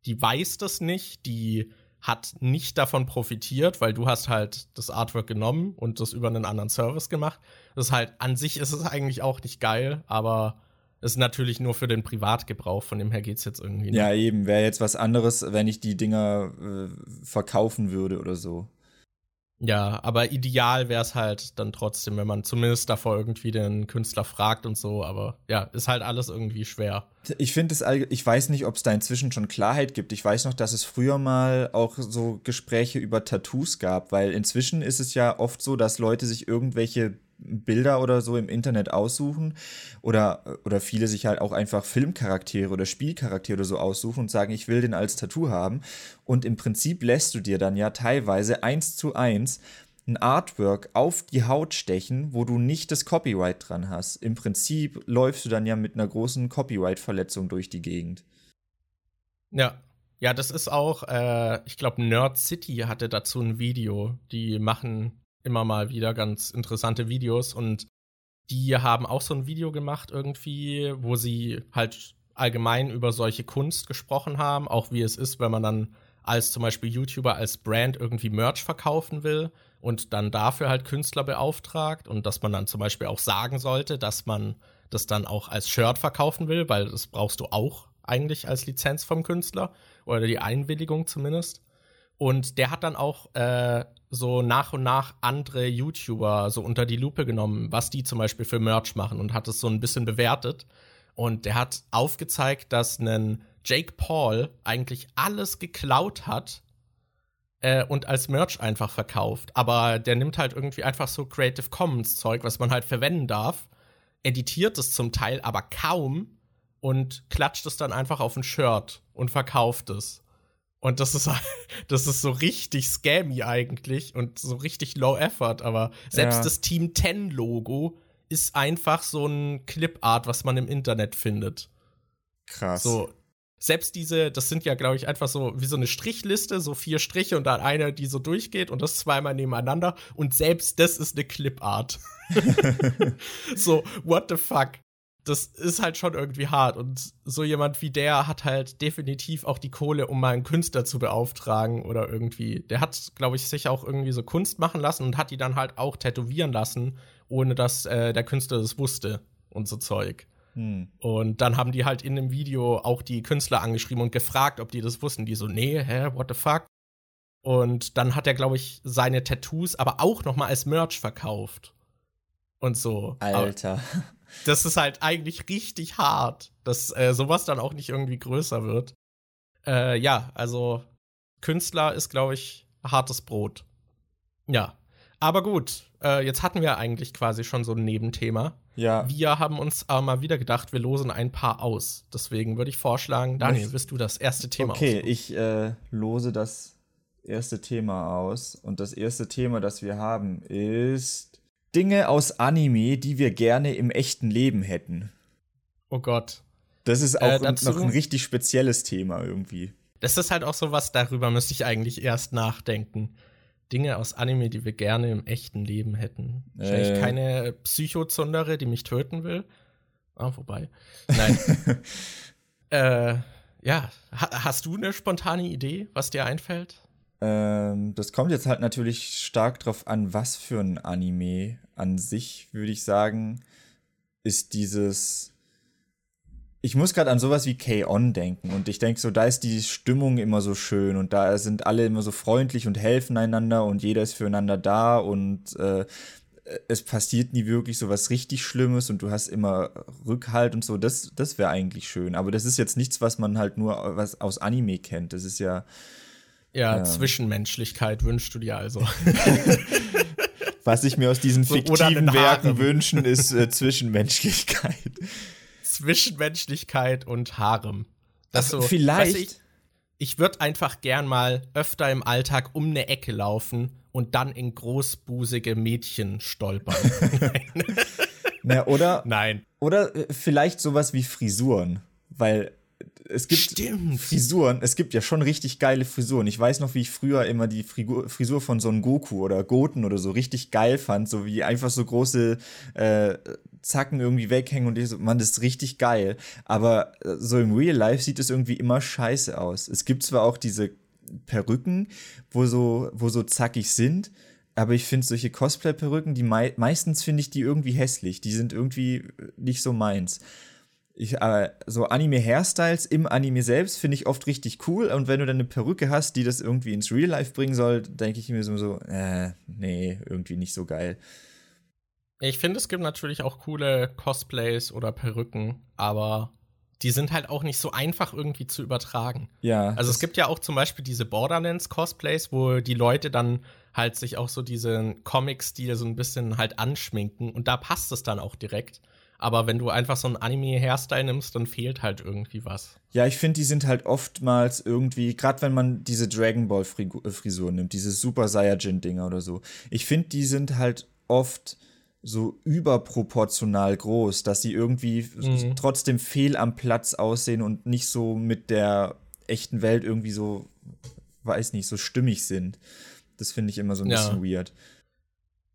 Die weiß das nicht, die hat nicht davon profitiert, weil du hast halt das Artwork genommen und das über einen anderen Service gemacht. Das ist halt, an sich ist es eigentlich auch nicht geil, aber ist natürlich nur für den Privatgebrauch, von dem her geht es jetzt irgendwie nicht. Ja, eben, wäre jetzt was anderes, wenn ich die Dinger äh, verkaufen würde oder so. Ja, aber ideal wäre es halt dann trotzdem, wenn man zumindest davor irgendwie den Künstler fragt und so, aber ja, ist halt alles irgendwie schwer. Ich finde es, ich weiß nicht, ob es da inzwischen schon Klarheit gibt. Ich weiß noch, dass es früher mal auch so Gespräche über Tattoos gab, weil inzwischen ist es ja oft so, dass Leute sich irgendwelche Bilder oder so im Internet aussuchen oder, oder viele sich halt auch einfach Filmcharaktere oder Spielcharaktere oder so aussuchen und sagen, ich will den als Tattoo haben. Und im Prinzip lässt du dir dann ja teilweise eins zu eins ein Artwork auf die Haut stechen, wo du nicht das Copyright dran hast. Im Prinzip läufst du dann ja mit einer großen Copyright-Verletzung durch die Gegend. Ja. Ja, das ist auch, äh, ich glaube, Nerd City hatte dazu ein Video. Die machen immer mal wieder ganz interessante Videos und die haben auch so ein Video gemacht irgendwie, wo sie halt allgemein über solche Kunst gesprochen haben, auch wie es ist, wenn man dann als zum Beispiel YouTuber als Brand irgendwie Merch verkaufen will und dann dafür halt Künstler beauftragt und dass man dann zum Beispiel auch sagen sollte, dass man das dann auch als Shirt verkaufen will, weil das brauchst du auch eigentlich als Lizenz vom Künstler oder die Einwilligung zumindest. Und der hat dann auch äh, so nach und nach andere YouTuber so unter die Lupe genommen, was die zum Beispiel für Merch machen und hat es so ein bisschen bewertet. Und der hat aufgezeigt, dass ein Jake Paul eigentlich alles geklaut hat äh, und als Merch einfach verkauft. Aber der nimmt halt irgendwie einfach so Creative Commons Zeug, was man halt verwenden darf, editiert es zum Teil aber kaum und klatscht es dann einfach auf ein Shirt und verkauft es. Und das ist, das ist so richtig scammy eigentlich und so richtig low effort. Aber selbst ja. das Team 10 Logo ist einfach so ein Clipart, was man im Internet findet. Krass. So, selbst diese, das sind ja, glaube ich, einfach so wie so eine Strichliste, so vier Striche und dann eine, die so durchgeht und das zweimal nebeneinander. Und selbst das ist eine Clipart. so, what the fuck? Das ist halt schon irgendwie hart. Und so jemand wie der hat halt definitiv auch die Kohle, um mal einen Künstler zu beauftragen oder irgendwie. Der hat, glaube ich, sich auch irgendwie so Kunst machen lassen und hat die dann halt auch tätowieren lassen, ohne dass äh, der Künstler das wusste und so Zeug. Hm. Und dann haben die halt in dem Video auch die Künstler angeschrieben und gefragt, ob die das wussten. Die so, nee, hä, what the fuck? Und dann hat er, glaube ich, seine Tattoos aber auch noch mal als Merch verkauft. Und so. Alter. Aber das ist halt eigentlich richtig hart, dass äh, sowas dann auch nicht irgendwie größer wird. Äh, ja, also Künstler ist, glaube ich, hartes Brot. Ja. Aber gut, äh, jetzt hatten wir eigentlich quasi schon so ein Nebenthema. Ja. Wir haben uns aber mal wieder gedacht, wir losen ein paar aus. Deswegen würde ich vorschlagen, Daniel, wirst du das erste Thema Okay, aussuchen? ich äh, lose das erste Thema aus. Und das erste Thema, das wir haben, ist Dinge aus Anime, die wir gerne im echten Leben hätten. Oh Gott. Das ist auch äh, noch ein richtig spezielles Thema irgendwie. Das ist halt auch so was, darüber müsste ich eigentlich erst nachdenken. Dinge aus Anime, die wir gerne im echten Leben hätten. Wahrscheinlich äh. keine Psychozundere, die mich töten will. Ah, wobei. Nein. äh, ja, ha hast du eine spontane Idee, was dir einfällt? Ähm, das kommt jetzt halt natürlich stark drauf an, was für ein Anime. An sich würde ich sagen, ist dieses. Ich muss gerade an sowas wie K-On! denken und ich denke so, da ist die Stimmung immer so schön und da sind alle immer so freundlich und helfen einander und jeder ist füreinander da und äh, es passiert nie wirklich so was richtig Schlimmes und du hast immer Rückhalt und so. Das, das wäre eigentlich schön. Aber das ist jetzt nichts, was man halt nur was aus Anime kennt. Das ist ja ja, ähm. Zwischenmenschlichkeit wünschst du dir also. Was ich mir aus diesen so, fiktiven Werken wünschen, ist äh, Zwischenmenschlichkeit. Zwischenmenschlichkeit und Harem. Das so, vielleicht. Ich, ich würde einfach gern mal öfter im Alltag um eine Ecke laufen und dann in großbusige Mädchen stolpern. Na, oder? Nein. Oder äh, vielleicht sowas wie Frisuren. Weil es gibt Stimmt. Frisuren, es gibt ja schon richtig geile Frisuren. Ich weiß noch, wie ich früher immer die Frisur von Son Goku oder Goten oder so richtig geil fand, so wie einfach so große äh, Zacken irgendwie weghängen und ich so, man, das ist richtig geil. Aber äh, so im Real Life sieht es irgendwie immer scheiße aus. Es gibt zwar auch diese Perücken, wo so, wo so zackig sind, aber ich finde solche Cosplay-Perücken, die mei meistens finde ich die irgendwie hässlich. Die sind irgendwie nicht so meins ich, äh, so Anime-Hairstyles im Anime selbst finde ich oft richtig cool. Und wenn du dann eine Perücke hast, die das irgendwie ins Real Life bringen soll, denke ich mir so, so, äh, nee, irgendwie nicht so geil. Ich finde, es gibt natürlich auch coole Cosplays oder Perücken, aber die sind halt auch nicht so einfach irgendwie zu übertragen. Ja. Also es gibt ja auch zum Beispiel diese Borderlands-Cosplays, wo die Leute dann halt sich auch so diesen Comic-Stil so ein bisschen halt anschminken und da passt es dann auch direkt. Aber wenn du einfach so einen Anime-Hairstyle nimmst, dann fehlt halt irgendwie was. Ja, ich finde, die sind halt oftmals irgendwie, gerade wenn man diese Dragon Ball äh, Frisur nimmt, diese Super Saiyajin-Dinger oder so. Ich finde, die sind halt oft so überproportional groß, dass sie irgendwie mhm. trotzdem fehl am Platz aussehen und nicht so mit der echten Welt irgendwie so, weiß nicht, so stimmig sind. Das finde ich immer so ein ja. bisschen weird.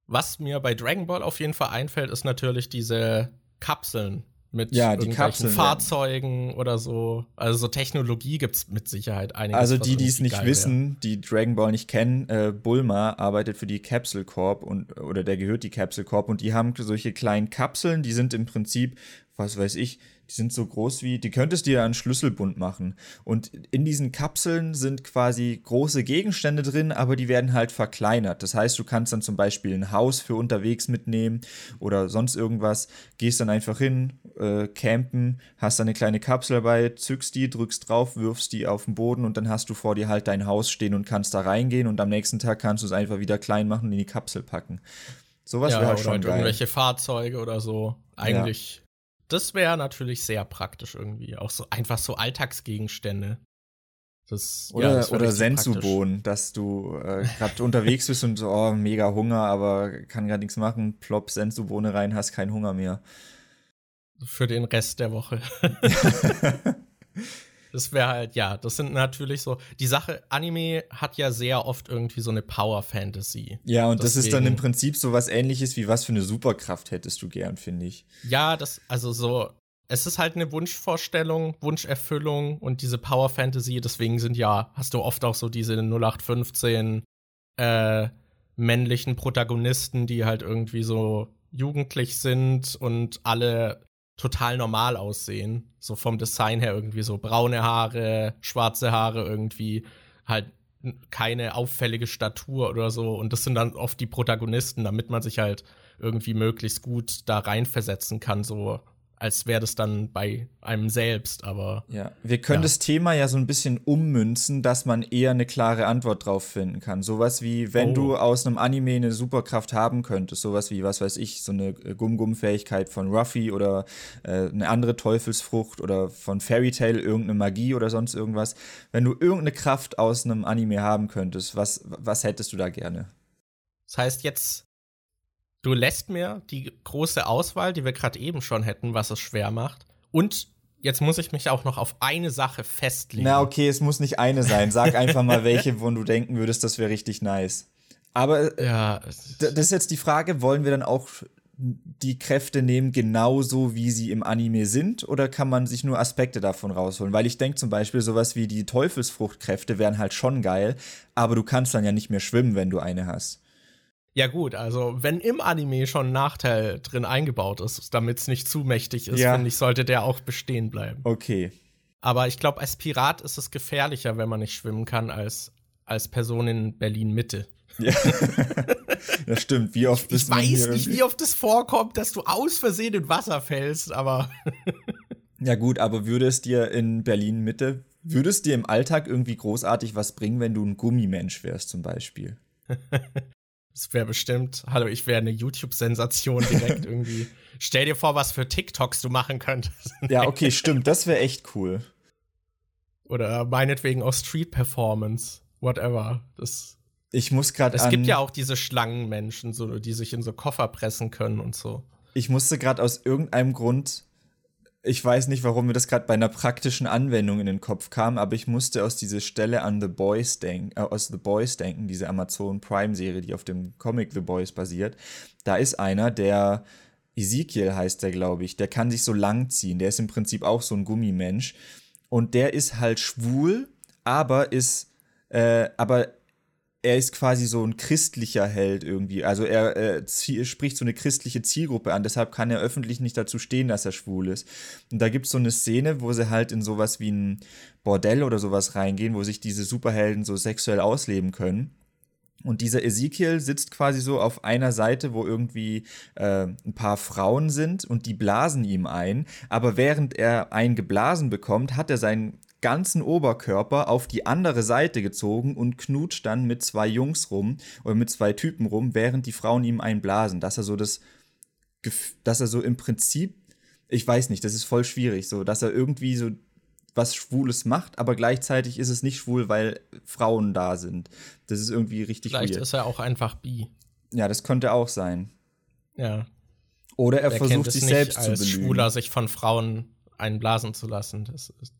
Was mir bei Dragon Ball auf jeden Fall einfällt, ist natürlich diese Kapseln mit ja, die Kapseln, Fahrzeugen ja. oder so. Also so Technologie gibt es mit Sicherheit einiges. Also die, die es nicht wissen, wäre. die Dragon Ball nicht kennen, äh, Bulma arbeitet für die Capsule Corp und oder der gehört die Capsule Corp und die haben solche kleinen Kapseln, die sind im Prinzip, was weiß ich, die sind so groß wie, die könntest du dir einen Schlüsselbund machen. Und in diesen Kapseln sind quasi große Gegenstände drin, aber die werden halt verkleinert. Das heißt, du kannst dann zum Beispiel ein Haus für unterwegs mitnehmen oder sonst irgendwas, gehst dann einfach hin, äh, campen, hast dann eine kleine Kapsel dabei, zückst die, drückst drauf, wirfst die auf den Boden und dann hast du vor dir halt dein Haus stehen und kannst da reingehen und am nächsten Tag kannst du es einfach wieder klein machen und in die Kapsel packen. Sowas ja, wäre halt schon halt geil. irgendwelche Fahrzeuge oder so. Eigentlich ja. Das wäre natürlich sehr praktisch irgendwie. Auch so einfach so Alltagsgegenstände. Das, oder ja, das oder Sensubohnen, dass du äh, gerade unterwegs bist und so, oh, mega Hunger, aber kann gerade nichts machen, plopp Sensubohne rein, hast keinen Hunger mehr. Für den Rest der Woche. Das wäre halt, ja, das sind natürlich so. Die Sache, Anime hat ja sehr oft irgendwie so eine Power-Fantasy. Ja, und Deswegen, das ist dann im Prinzip so was ähnliches wie was für eine Superkraft hättest du gern, finde ich. Ja, das, also so, es ist halt eine Wunschvorstellung, Wunscherfüllung und diese Power-Fantasy, deswegen sind ja, hast du oft auch so diese 0815 äh, männlichen Protagonisten, die halt irgendwie so jugendlich sind und alle total normal aussehen. So vom Design her irgendwie so braune Haare, schwarze Haare irgendwie, halt keine auffällige Statur oder so. Und das sind dann oft die Protagonisten, damit man sich halt irgendwie möglichst gut da reinversetzen kann, so als wäre das dann bei einem selbst, aber. Ja, wir können ja. das Thema ja so ein bisschen ummünzen, dass man eher eine klare Antwort drauf finden kann. Sowas wie, wenn oh. du aus einem Anime eine Superkraft haben könntest, sowas wie, was weiß ich, so eine Gum-Gum-Fähigkeit von Ruffy oder äh, eine andere Teufelsfrucht oder von Fairy Tail irgendeine Magie oder sonst irgendwas. Wenn du irgendeine Kraft aus einem Anime haben könntest, was, was hättest du da gerne? Das heißt, jetzt Du lässt mir die große Auswahl, die wir gerade eben schon hätten, was es schwer macht. Und jetzt muss ich mich auch noch auf eine Sache festlegen. Na, okay, es muss nicht eine sein. Sag einfach mal, welche, wo du denken würdest, das wäre richtig nice. Aber äh, ja, das ist jetzt die Frage, wollen wir dann auch die Kräfte nehmen, genauso wie sie im Anime sind, oder kann man sich nur Aspekte davon rausholen? Weil ich denke zum Beispiel, sowas wie die Teufelsfruchtkräfte wären halt schon geil, aber du kannst dann ja nicht mehr schwimmen, wenn du eine hast. Ja, gut, also wenn im Anime schon ein Nachteil drin eingebaut ist, damit es nicht zu mächtig ist, ja. finde ich, sollte der auch bestehen bleiben. Okay. Aber ich glaube, als Pirat ist es gefährlicher, wenn man nicht schwimmen kann, als als Person in Berlin Mitte. Ja. das stimmt. Wie oft bist Ich weiß nicht, wie oft es vorkommt, dass du aus Versehen in Wasser fällst, aber. ja, gut, aber würde es dir in Berlin Mitte, würde es dir im Alltag irgendwie großartig was bringen, wenn du ein Gummimensch wärst, zum Beispiel? Das wäre bestimmt, hallo, ich wäre eine YouTube-Sensation direkt irgendwie. Stell dir vor, was für TikToks du machen könntest. ja, okay, stimmt, das wäre echt cool. Oder meinetwegen auch Street Performance, whatever. Das, ich muss gerade Es gibt ja auch diese Schlangenmenschen, so, die sich in so Koffer pressen können und so. Ich musste gerade aus irgendeinem Grund ich weiß nicht, warum mir das gerade bei einer praktischen Anwendung in den Kopf kam, aber ich musste aus dieser Stelle an The Boys denken, äh, aus The Boys denken, diese Amazon Prime Serie, die auf dem Comic The Boys basiert. Da ist einer, der Ezekiel heißt der, glaube ich, der kann sich so lang ziehen. Der ist im Prinzip auch so ein Gummimensch und der ist halt schwul, aber ist äh, aber er ist quasi so ein christlicher Held irgendwie. Also er äh, spricht so eine christliche Zielgruppe an, deshalb kann er öffentlich nicht dazu stehen, dass er schwul ist. Und da gibt es so eine Szene, wo sie halt in sowas wie ein Bordell oder sowas reingehen, wo sich diese Superhelden so sexuell ausleben können. Und dieser Ezekiel sitzt quasi so auf einer Seite, wo irgendwie äh, ein paar Frauen sind und die blasen ihm ein. Aber während er einen geblasen bekommt, hat er seinen ganzen Oberkörper auf die andere Seite gezogen und knutscht dann mit zwei Jungs rum oder mit zwei Typen rum, während die Frauen ihm einblasen. Dass er so das, dass er so im Prinzip, ich weiß nicht, das ist voll schwierig, so, dass er irgendwie so was Schwules macht, aber gleichzeitig ist es nicht schwul, weil Frauen da sind. Das ist irgendwie richtig Vielleicht weird. ist er auch einfach bi. Ja, das könnte auch sein. Ja. Oder er Der versucht sich selbst zu belügen. Schwuler sich von Frauen einblasen zu lassen. Das ist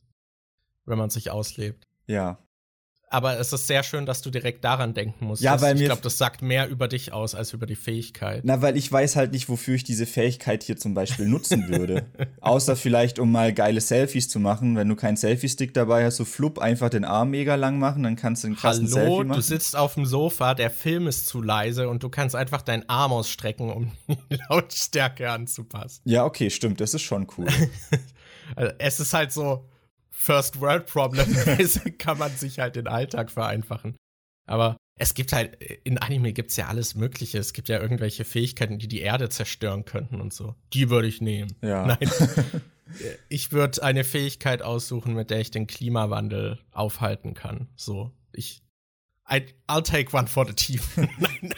wenn man sich auslebt. Ja. Aber es ist sehr schön, dass du direkt daran denken musst. Ja, weil ich glaube, das sagt mehr über dich aus als über die Fähigkeit. Na, weil ich weiß halt nicht, wofür ich diese Fähigkeit hier zum Beispiel nutzen würde. Außer vielleicht, um mal geile Selfies zu machen. Wenn du keinen Selfie-Stick dabei hast, so flupp einfach den Arm mega lang machen, dann kannst du einen krassen Hallo, Selfie machen. du sitzt auf dem Sofa, der Film ist zu leise und du kannst einfach deinen Arm ausstrecken, um die Lautstärke anzupassen. Ja, okay, stimmt, das ist schon cool. also, es ist halt so, First World Problem kann man sich halt den Alltag vereinfachen. Aber es gibt halt, in Anime gibt es ja alles Mögliche. Es gibt ja irgendwelche Fähigkeiten, die die Erde zerstören könnten und so. Die würde ich nehmen. Ja. Nein. ich würde eine Fähigkeit aussuchen, mit der ich den Klimawandel aufhalten kann. So, ich. I, I'll take one for the team.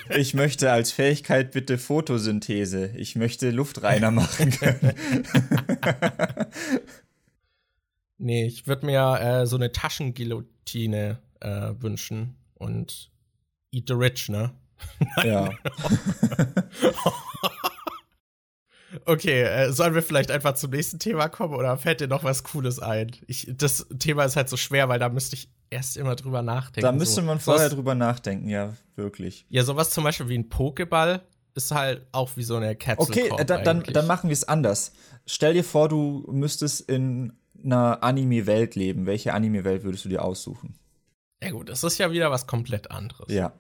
ich möchte als Fähigkeit bitte Photosynthese. Ich möchte Luftreiner machen können. Nee, ich würde mir äh, so eine Taschenguillotine äh, wünschen und Eat the Rich, ne? ja. okay, äh, sollen wir vielleicht einfach zum nächsten Thema kommen oder fällt dir noch was Cooles ein? Ich, das Thema ist halt so schwer, weil da müsste ich erst immer drüber nachdenken. Da müsste so. man vorher so drüber nachdenken, ja, wirklich. Ja, sowas zum Beispiel wie ein Pokéball ist halt auch wie so eine Capsule. Okay, äh, da, dann, dann machen wir es anders. Stell dir vor, du müsstest in einer Anime-Welt leben, welche Anime-Welt würdest du dir aussuchen? Ja gut, das ist ja wieder was komplett anderes. Ja.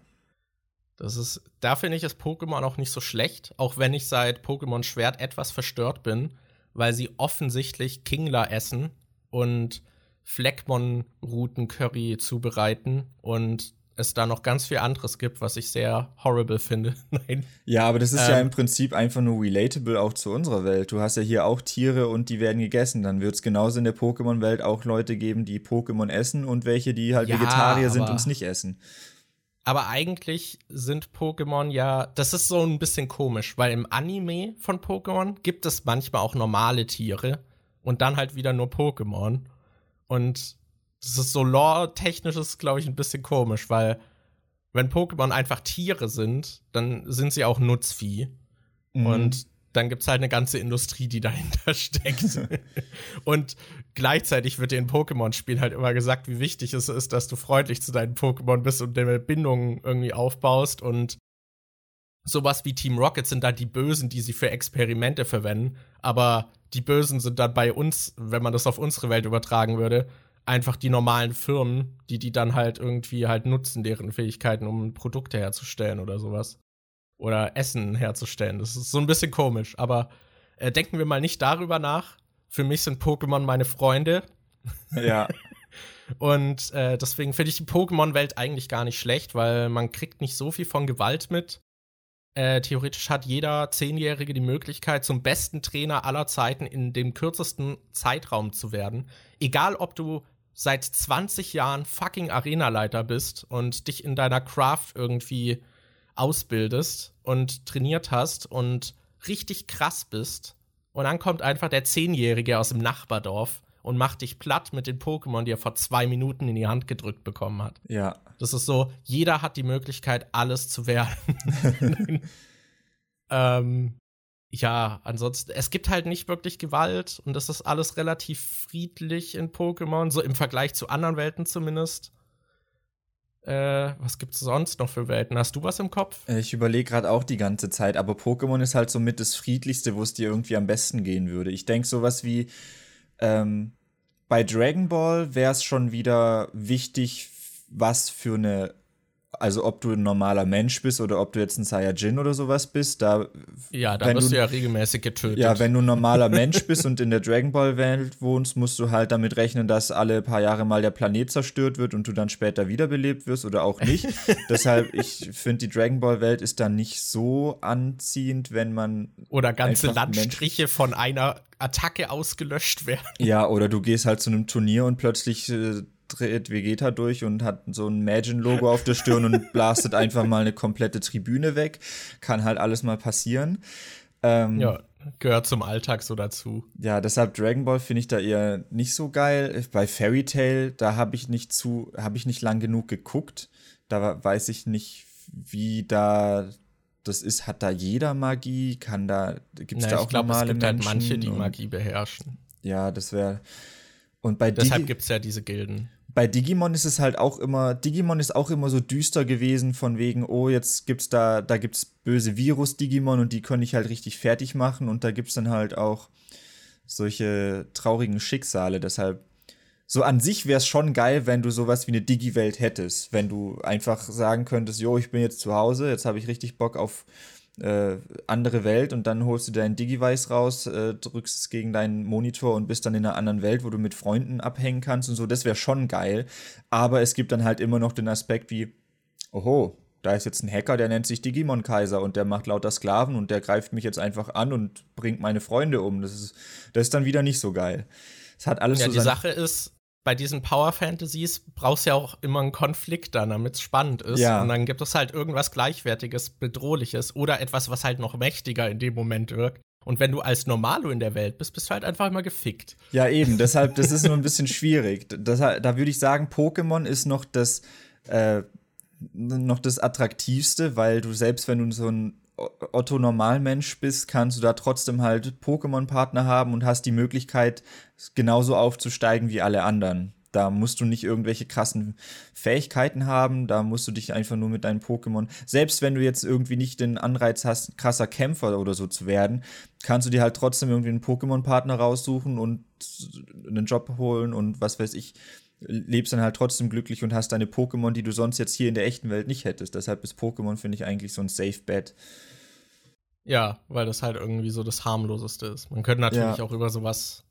Das ist, da finde ich es Pokémon auch nicht so schlecht, auch wenn ich seit Pokémon Schwert etwas verstört bin, weil sie offensichtlich Kingler essen und Fleckmon-Routen-Curry zubereiten und es da noch ganz viel anderes gibt, was ich sehr horrible finde. Nein. Ja, aber das ist ähm, ja im Prinzip einfach nur relatable auch zu unserer Welt. Du hast ja hier auch Tiere und die werden gegessen. Dann wird es genauso in der Pokémon-Welt auch Leute geben, die Pokémon essen und welche, die halt ja, Vegetarier sind und es nicht essen. Aber eigentlich sind Pokémon ja, das ist so ein bisschen komisch, weil im Anime von Pokémon gibt es manchmal auch normale Tiere und dann halt wieder nur Pokémon. Und das ist so lore-technisch ist, glaube ich, ein bisschen komisch, weil wenn Pokémon einfach Tiere sind, dann sind sie auch Nutzvieh. Mhm. Und dann gibt es halt eine ganze Industrie, die dahinter steckt. und gleichzeitig wird dir in Pokémon-Spielen halt immer gesagt, wie wichtig es ist, dass du freundlich zu deinen Pokémon bist und deine Bindungen irgendwie aufbaust. Und sowas wie Team Rocket sind dann die Bösen, die sie für Experimente verwenden. Aber die Bösen sind dann bei uns, wenn man das auf unsere Welt übertragen würde, einfach die normalen Firmen, die die dann halt irgendwie halt nutzen, deren Fähigkeiten, um Produkte herzustellen oder sowas. Oder Essen herzustellen. Das ist so ein bisschen komisch, aber äh, denken wir mal nicht darüber nach. Für mich sind Pokémon meine Freunde. Ja. Und äh, deswegen finde ich die Pokémon-Welt eigentlich gar nicht schlecht, weil man kriegt nicht so viel von Gewalt mit. Äh, theoretisch hat jeder Zehnjährige die Möglichkeit, zum besten Trainer aller Zeiten in dem kürzesten Zeitraum zu werden. Egal, ob du seit 20 Jahren fucking Arenaleiter bist und dich in deiner Craft irgendwie ausbildest und trainiert hast und richtig krass bist. Und dann kommt einfach der Zehnjährige aus dem Nachbardorf und macht dich platt mit den Pokémon, die er vor zwei Minuten in die Hand gedrückt bekommen hat. Ja. Das ist so, jeder hat die Möglichkeit, alles zu werden. ähm, ja, ansonsten, es gibt halt nicht wirklich Gewalt und das ist alles relativ friedlich in Pokémon, so im Vergleich zu anderen Welten zumindest. Äh, was gibt's sonst noch für Welten? Hast du was im Kopf? Äh, ich überlege gerade auch die ganze Zeit, aber Pokémon ist halt somit das friedlichste, wo es dir irgendwie am besten gehen würde. Ich denke, sowas wie ähm, bei Dragon Ball wäre es schon wieder wichtig, was für eine also ob du ein normaler Mensch bist oder ob du jetzt ein Saiyajin oder sowas bist, da Ja, da wirst du, ja regelmäßig getötet. Ja, wenn du ein normaler Mensch bist und in der Dragon Ball Welt wohnst, musst du halt damit rechnen, dass alle paar Jahre mal der Planet zerstört wird und du dann später wiederbelebt wirst oder auch nicht. Deshalb ich finde die Dragon Ball Welt ist dann nicht so anziehend, wenn man oder ganze Landstriche Mensch von einer Attacke ausgelöscht werden. Ja, oder du gehst halt zu einem Turnier und plötzlich äh, dreht Vegeta durch und hat so ein Imagine-Logo auf der Stirn und blastet einfach mal eine komplette Tribüne weg. Kann halt alles mal passieren. Ähm, ja, gehört zum Alltag so dazu. Ja, deshalb Dragon Ball finde ich da eher nicht so geil. Bei Fairy Tail, da habe ich nicht zu, habe ich nicht lang genug geguckt. Da weiß ich nicht, wie da das ist. Hat da jeder Magie? Kann da, gibt es da auch glaub, normale es gibt Menschen? Halt manche, die Magie beherrschen. Ja, das wäre. Und bei Deshalb gibt es ja diese Gilden bei Digimon ist es halt auch immer, Digimon ist auch immer so düster gewesen von wegen, oh, jetzt gibt's da, da gibt's böse Virus-Digimon und die können ich halt richtig fertig machen und da gibt's dann halt auch solche traurigen Schicksale, deshalb so an sich wäre es schon geil, wenn du sowas wie eine Digi-Welt hättest, wenn du einfach sagen könntest, jo, ich bin jetzt zu Hause, jetzt habe ich richtig Bock auf äh, andere Welt und dann holst du dein Digivice raus, äh, drückst es gegen deinen Monitor und bist dann in einer anderen Welt, wo du mit Freunden abhängen kannst und so. Das wäre schon geil. Aber es gibt dann halt immer noch den Aspekt wie, oho, da ist jetzt ein Hacker, der nennt sich Digimon Kaiser und der macht lauter Sklaven und der greift mich jetzt einfach an und bringt meine Freunde um. Das ist, das ist dann wieder nicht so geil. Es hat alles ja, so die Sache ist, bei diesen Power Fantasies brauchst du ja auch immer einen Konflikt dann, damit es spannend ist. Ja. Und dann gibt es halt irgendwas Gleichwertiges, Bedrohliches oder etwas, was halt noch mächtiger in dem Moment wirkt. Und wenn du als Normalo in der Welt bist, bist du halt einfach immer gefickt. Ja, eben. Deshalb, das ist nur ein bisschen schwierig. Das, da würde ich sagen, Pokémon ist noch das, äh, noch das Attraktivste, weil du selbst, wenn du so ein Otto Normalmensch bist, kannst du da trotzdem halt Pokémon-Partner haben und hast die Möglichkeit, genauso aufzusteigen wie alle anderen. Da musst du nicht irgendwelche krassen Fähigkeiten haben, da musst du dich einfach nur mit deinen Pokémon, selbst wenn du jetzt irgendwie nicht den Anreiz hast, krasser Kämpfer oder so zu werden, kannst du dir halt trotzdem irgendwie einen Pokémon-Partner raussuchen und einen Job holen und was weiß ich, lebst dann halt trotzdem glücklich und hast deine Pokémon, die du sonst jetzt hier in der echten Welt nicht hättest. Deshalb ist Pokémon, finde ich, eigentlich so ein Safe Bet. Ja, weil das halt irgendwie so das harmloseste ist. Man könnte natürlich ja. auch über sowas,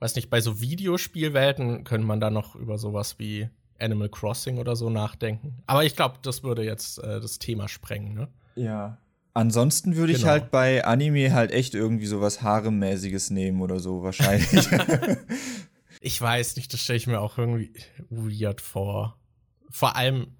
weiß nicht, bei so Videospielwelten könnte man da noch über sowas wie Animal Crossing oder so nachdenken. Aber ich glaube, das würde jetzt äh, das Thema sprengen, ne? Ja. Ansonsten würde genau. ich halt bei Anime halt echt irgendwie sowas Haremmäßiges nehmen oder so wahrscheinlich. ich weiß nicht, das stelle ich mir auch irgendwie weird vor. Vor allem,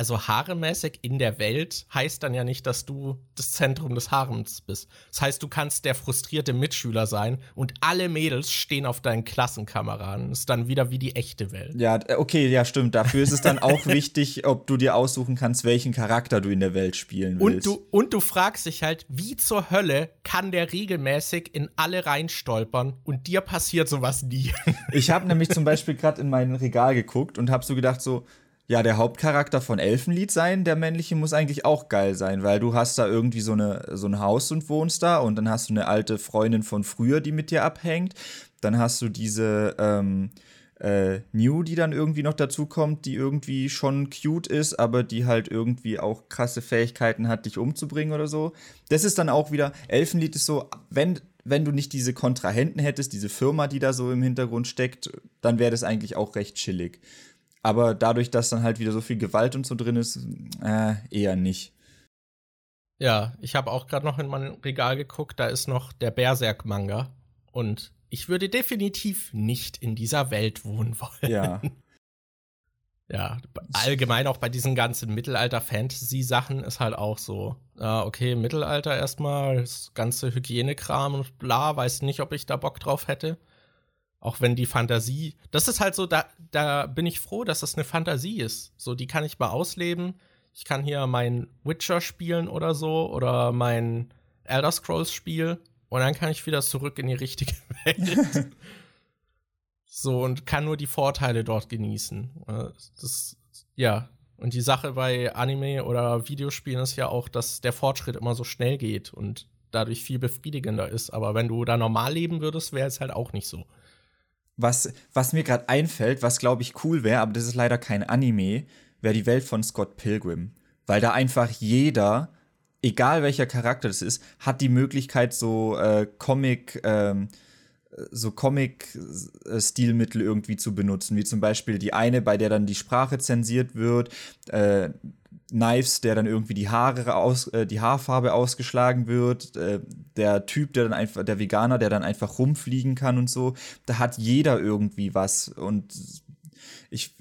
also haaremäßig in der Welt heißt dann ja nicht, dass du das Zentrum des Harems bist. Das heißt, du kannst der frustrierte Mitschüler sein und alle Mädels stehen auf deinen Klassenkameraden. Das ist dann wieder wie die echte Welt. Ja, okay, ja, stimmt. Dafür ist es dann auch wichtig, ob du dir aussuchen kannst, welchen Charakter du in der Welt spielen willst. Und du, und du fragst dich halt, wie zur Hölle kann der regelmäßig in alle reinstolpern und dir passiert sowas nie. Ich habe nämlich zum Beispiel gerade in mein Regal geguckt und habe so gedacht, so, ja, der Hauptcharakter von Elfenlied sein, der männliche muss eigentlich auch geil sein, weil du hast da irgendwie so, eine, so ein Haus und wohnst da und dann hast du eine alte Freundin von früher, die mit dir abhängt. Dann hast du diese ähm, äh, New, die dann irgendwie noch dazu kommt, die irgendwie schon cute ist, aber die halt irgendwie auch krasse Fähigkeiten hat, dich umzubringen oder so. Das ist dann auch wieder, Elfenlied ist so, wenn, wenn du nicht diese Kontrahenten hättest, diese Firma, die da so im Hintergrund steckt, dann wäre das eigentlich auch recht chillig. Aber dadurch, dass dann halt wieder so viel Gewalt und so drin ist, äh, eher nicht. Ja, ich habe auch gerade noch in mein Regal geguckt, da ist noch der Berserk-Manga. Und ich würde definitiv nicht in dieser Welt wohnen wollen. Ja. Ja, allgemein auch bei diesen ganzen Mittelalter-Fantasy-Sachen ist halt auch so. Ja, okay, Mittelalter erstmal, das ganze Hygienekram und bla, weiß nicht, ob ich da Bock drauf hätte. Auch wenn die Fantasie, das ist halt so, da, da bin ich froh, dass das eine Fantasie ist. So, die kann ich mal ausleben. Ich kann hier mein Witcher spielen oder so oder mein Elder Scrolls Spiel. und dann kann ich wieder zurück in die richtige Welt. so, und kann nur die Vorteile dort genießen. Das, ja. Und die Sache bei Anime oder Videospielen ist ja auch, dass der Fortschritt immer so schnell geht und dadurch viel befriedigender ist. Aber wenn du da normal leben würdest, wäre es halt auch nicht so. Was, was mir gerade einfällt, was glaube ich cool wäre, aber das ist leider kein Anime, wäre die Welt von Scott Pilgrim. Weil da einfach jeder, egal welcher Charakter das ist, hat die Möglichkeit, so äh, Comic, ähm, so Comic-Stilmittel irgendwie zu benutzen, wie zum Beispiel die eine, bei der dann die Sprache zensiert wird, äh, Knives, der dann irgendwie die Haare aus, äh, die Haarfarbe ausgeschlagen wird, äh, der Typ, der dann einfach, der Veganer, der dann einfach rumfliegen kann und so. Da hat jeder irgendwie was und ich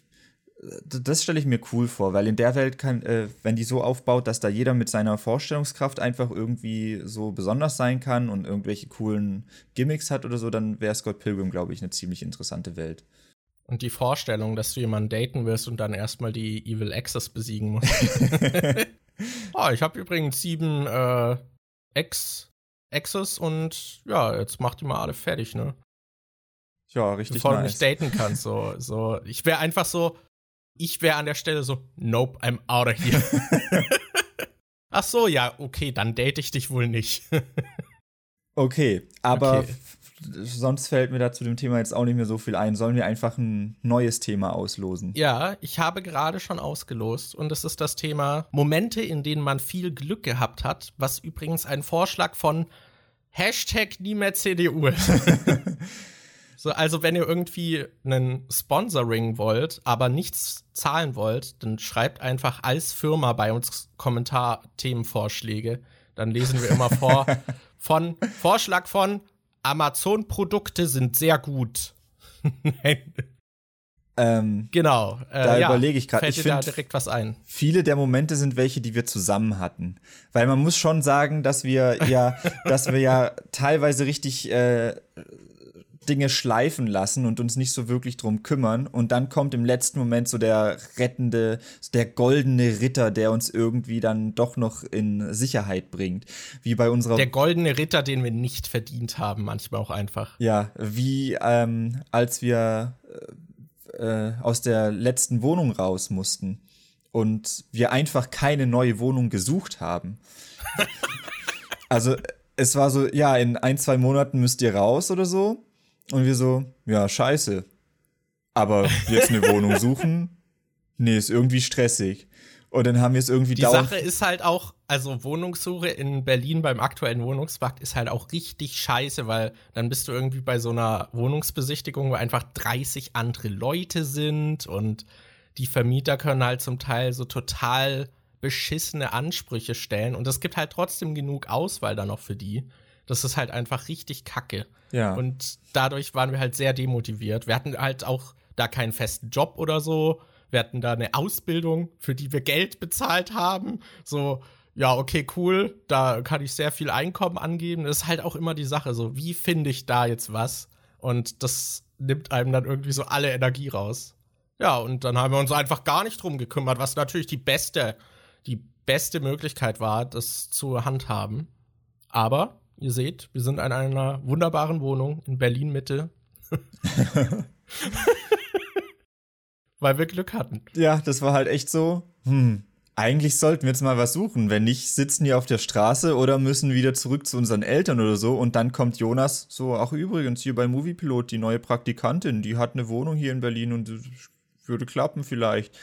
das stelle ich mir cool vor, weil in der Welt kann, äh, wenn die so aufbaut, dass da jeder mit seiner Vorstellungskraft einfach irgendwie so besonders sein kann und irgendwelche coolen Gimmicks hat oder so, dann wäre Scott Pilgrim, glaube ich, eine ziemlich interessante Welt. Und die Vorstellung, dass du jemanden daten wirst und dann erstmal die Evil Exes besiegen musst. oh, ich habe übrigens sieben äh, Ex Exes und ja, jetzt mach die mal alle fertig, ne? Ja, richtig. Bevor nice. du mich daten kannst, so, so. Ich wäre einfach so, ich wäre an der Stelle so, nope, I'm out of here. Ach so, ja, okay, dann date ich dich wohl nicht. okay, aber okay sonst fällt mir da zu dem Thema jetzt auch nicht mehr so viel ein. Sollen wir einfach ein neues Thema auslosen? Ja, ich habe gerade schon ausgelost und es ist das Thema Momente, in denen man viel Glück gehabt hat, was übrigens ein Vorschlag von Hashtag nie mehr CDU ist. so, also wenn ihr irgendwie einen Sponsoring wollt, aber nichts zahlen wollt, dann schreibt einfach als Firma bei uns Kommentarthemenvorschläge. Dann lesen wir immer vor von Vorschlag von Amazon-Produkte sind sehr gut. ähm, genau. Äh, da ja, überlege ich gerade. Ich finde direkt was ein. Viele der Momente sind welche, die wir zusammen hatten, weil man muss schon sagen, dass wir ja, dass wir ja teilweise richtig äh, Dinge schleifen lassen und uns nicht so wirklich drum kümmern. Und dann kommt im letzten Moment so der rettende, der goldene Ritter, der uns irgendwie dann doch noch in Sicherheit bringt. Wie bei unserer. Der goldene Ritter, den wir nicht verdient haben, manchmal auch einfach. Ja, wie ähm, als wir äh, aus der letzten Wohnung raus mussten und wir einfach keine neue Wohnung gesucht haben. also es war so, ja, in ein, zwei Monaten müsst ihr raus oder so. Und wir so, ja, scheiße. Aber jetzt eine Wohnung suchen? Nee, ist irgendwie stressig. Und dann haben wir es irgendwie Die Sache ist halt auch, also Wohnungssuche in Berlin beim aktuellen Wohnungsmarkt ist halt auch richtig scheiße, weil dann bist du irgendwie bei so einer Wohnungsbesichtigung, wo einfach 30 andere Leute sind und die Vermieter können halt zum Teil so total beschissene Ansprüche stellen und es gibt halt trotzdem genug Auswahl dann noch für die. Das ist halt einfach richtig kacke. Ja. Und dadurch waren wir halt sehr demotiviert. Wir hatten halt auch da keinen festen Job oder so. Wir hatten da eine Ausbildung, für die wir Geld bezahlt haben. So, ja, okay, cool. Da kann ich sehr viel Einkommen angeben. Das ist halt auch immer die Sache, so, wie finde ich da jetzt was? Und das nimmt einem dann irgendwie so alle Energie raus. Ja, und dann haben wir uns einfach gar nicht drum gekümmert, was natürlich die beste, die beste Möglichkeit war, das zu handhaben. Aber Ihr seht, wir sind in einer wunderbaren Wohnung in Berlin Mitte. Weil wir Glück hatten. Ja, das war halt echt so. Hm, eigentlich sollten wir jetzt mal was suchen. Wenn nicht, sitzen die auf der Straße oder müssen wieder zurück zu unseren Eltern oder so. Und dann kommt Jonas so, ach übrigens, hier bei Moviepilot, die neue Praktikantin, die hat eine Wohnung hier in Berlin und würde klappen vielleicht.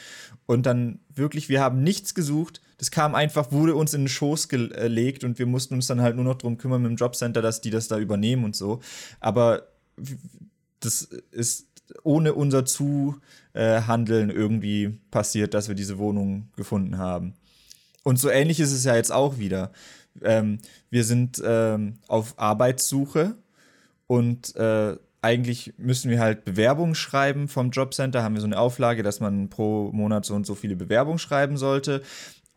Und dann wirklich, wir haben nichts gesucht. Das kam einfach, wurde uns in den Schoß gelegt und wir mussten uns dann halt nur noch drum kümmern mit dem Jobcenter, dass die das da übernehmen und so. Aber das ist ohne unser Zuhandeln irgendwie passiert, dass wir diese Wohnung gefunden haben. Und so ähnlich ist es ja jetzt auch wieder. Ähm, wir sind ähm, auf Arbeitssuche und äh, eigentlich müssen wir halt Bewerbungen schreiben vom Jobcenter, haben wir so eine Auflage, dass man pro Monat so und so viele Bewerbungen schreiben sollte.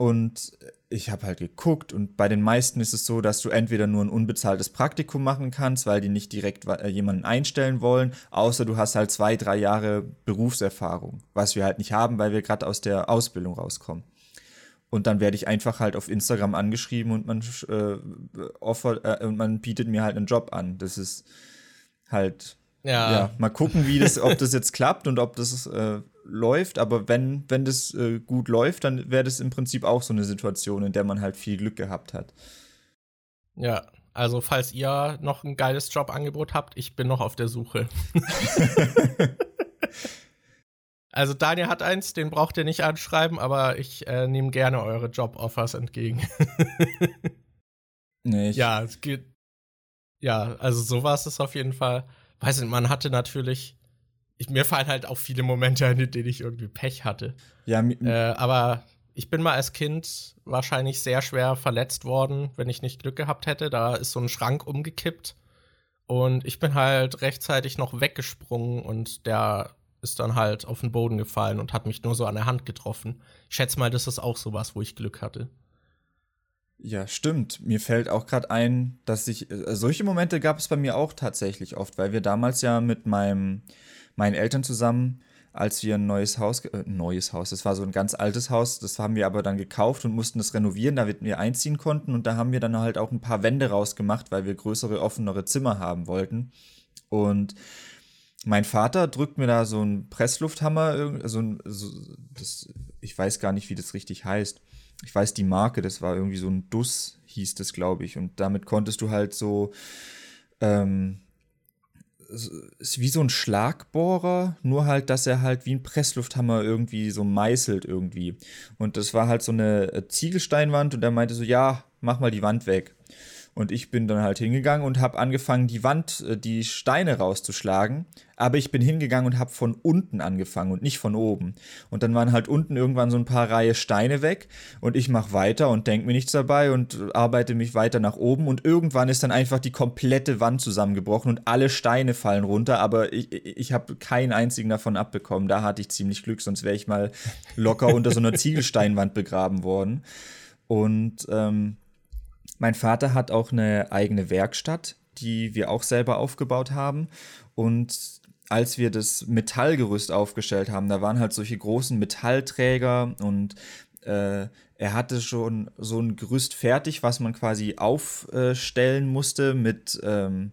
Und ich habe halt geguckt und bei den meisten ist es so, dass du entweder nur ein unbezahltes Praktikum machen kannst, weil die nicht direkt äh, jemanden einstellen wollen, außer du hast halt zwei, drei Jahre Berufserfahrung, was wir halt nicht haben, weil wir gerade aus der Ausbildung rauskommen. Und dann werde ich einfach halt auf Instagram angeschrieben und man äh, offert, äh, und man bietet mir halt einen Job an. Das ist halt ja. ja mal gucken, wie das, ob das jetzt klappt und ob das äh, läuft. Aber wenn, wenn das äh, gut läuft, dann wäre das im Prinzip auch so eine Situation, in der man halt viel Glück gehabt hat. Ja, also falls ihr noch ein geiles Jobangebot habt, ich bin noch auf der Suche. also Daniel hat eins, den braucht ihr nicht anschreiben, aber ich äh, nehme gerne eure Job-Offers entgegen. nee, ja, es geht. Ja, also sowas ist auf jeden Fall. Weiß nicht, man hatte natürlich. Ich, mir fallen halt auch viele Momente ein, in denen ich irgendwie Pech hatte. Ja, äh, aber ich bin mal als Kind wahrscheinlich sehr schwer verletzt worden, wenn ich nicht Glück gehabt hätte. Da ist so ein Schrank umgekippt und ich bin halt rechtzeitig noch weggesprungen und der ist dann halt auf den Boden gefallen und hat mich nur so an der Hand getroffen. Ich schätze mal, das ist auch sowas, wo ich Glück hatte. Ja, stimmt. Mir fällt auch gerade ein, dass ich äh, solche Momente gab es bei mir auch tatsächlich oft, weil wir damals ja mit meinem meinen Eltern zusammen als wir ein neues Haus, äh, neues Haus, das war so ein ganz altes Haus, das haben wir aber dann gekauft und mussten das renovieren, damit wir einziehen konnten. Und da haben wir dann halt auch ein paar Wände rausgemacht, weil wir größere, offenere Zimmer haben wollten. Und mein Vater drückt mir da so einen Presslufthammer, so ein, so, das, ich weiß gar nicht, wie das richtig heißt. Ich weiß die Marke, das war irgendwie so ein Duss, hieß das, glaube ich. Und damit konntest du halt so, ähm, ist wie so ein Schlagbohrer, nur halt, dass er halt wie ein Presslufthammer irgendwie so meißelt irgendwie. Und das war halt so eine äh, Ziegelsteinwand und er meinte so, ja, mach mal die Wand weg. Und ich bin dann halt hingegangen und habe angefangen, die Wand, äh, die Steine rauszuschlagen. Aber ich bin hingegangen und habe von unten angefangen und nicht von oben. Und dann waren halt unten irgendwann so ein paar Reihe Steine weg. Und ich mache weiter und denke mir nichts dabei und arbeite mich weiter nach oben. Und irgendwann ist dann einfach die komplette Wand zusammengebrochen und alle Steine fallen runter. Aber ich, ich habe keinen einzigen davon abbekommen. Da hatte ich ziemlich Glück, sonst wäre ich mal locker unter so einer Ziegelsteinwand begraben worden. Und ähm, mein Vater hat auch eine eigene Werkstatt, die wir auch selber aufgebaut haben. Und als wir das Metallgerüst aufgestellt haben, da waren halt solche großen Metallträger und äh, er hatte schon so ein Gerüst fertig, was man quasi aufstellen musste mit ähm,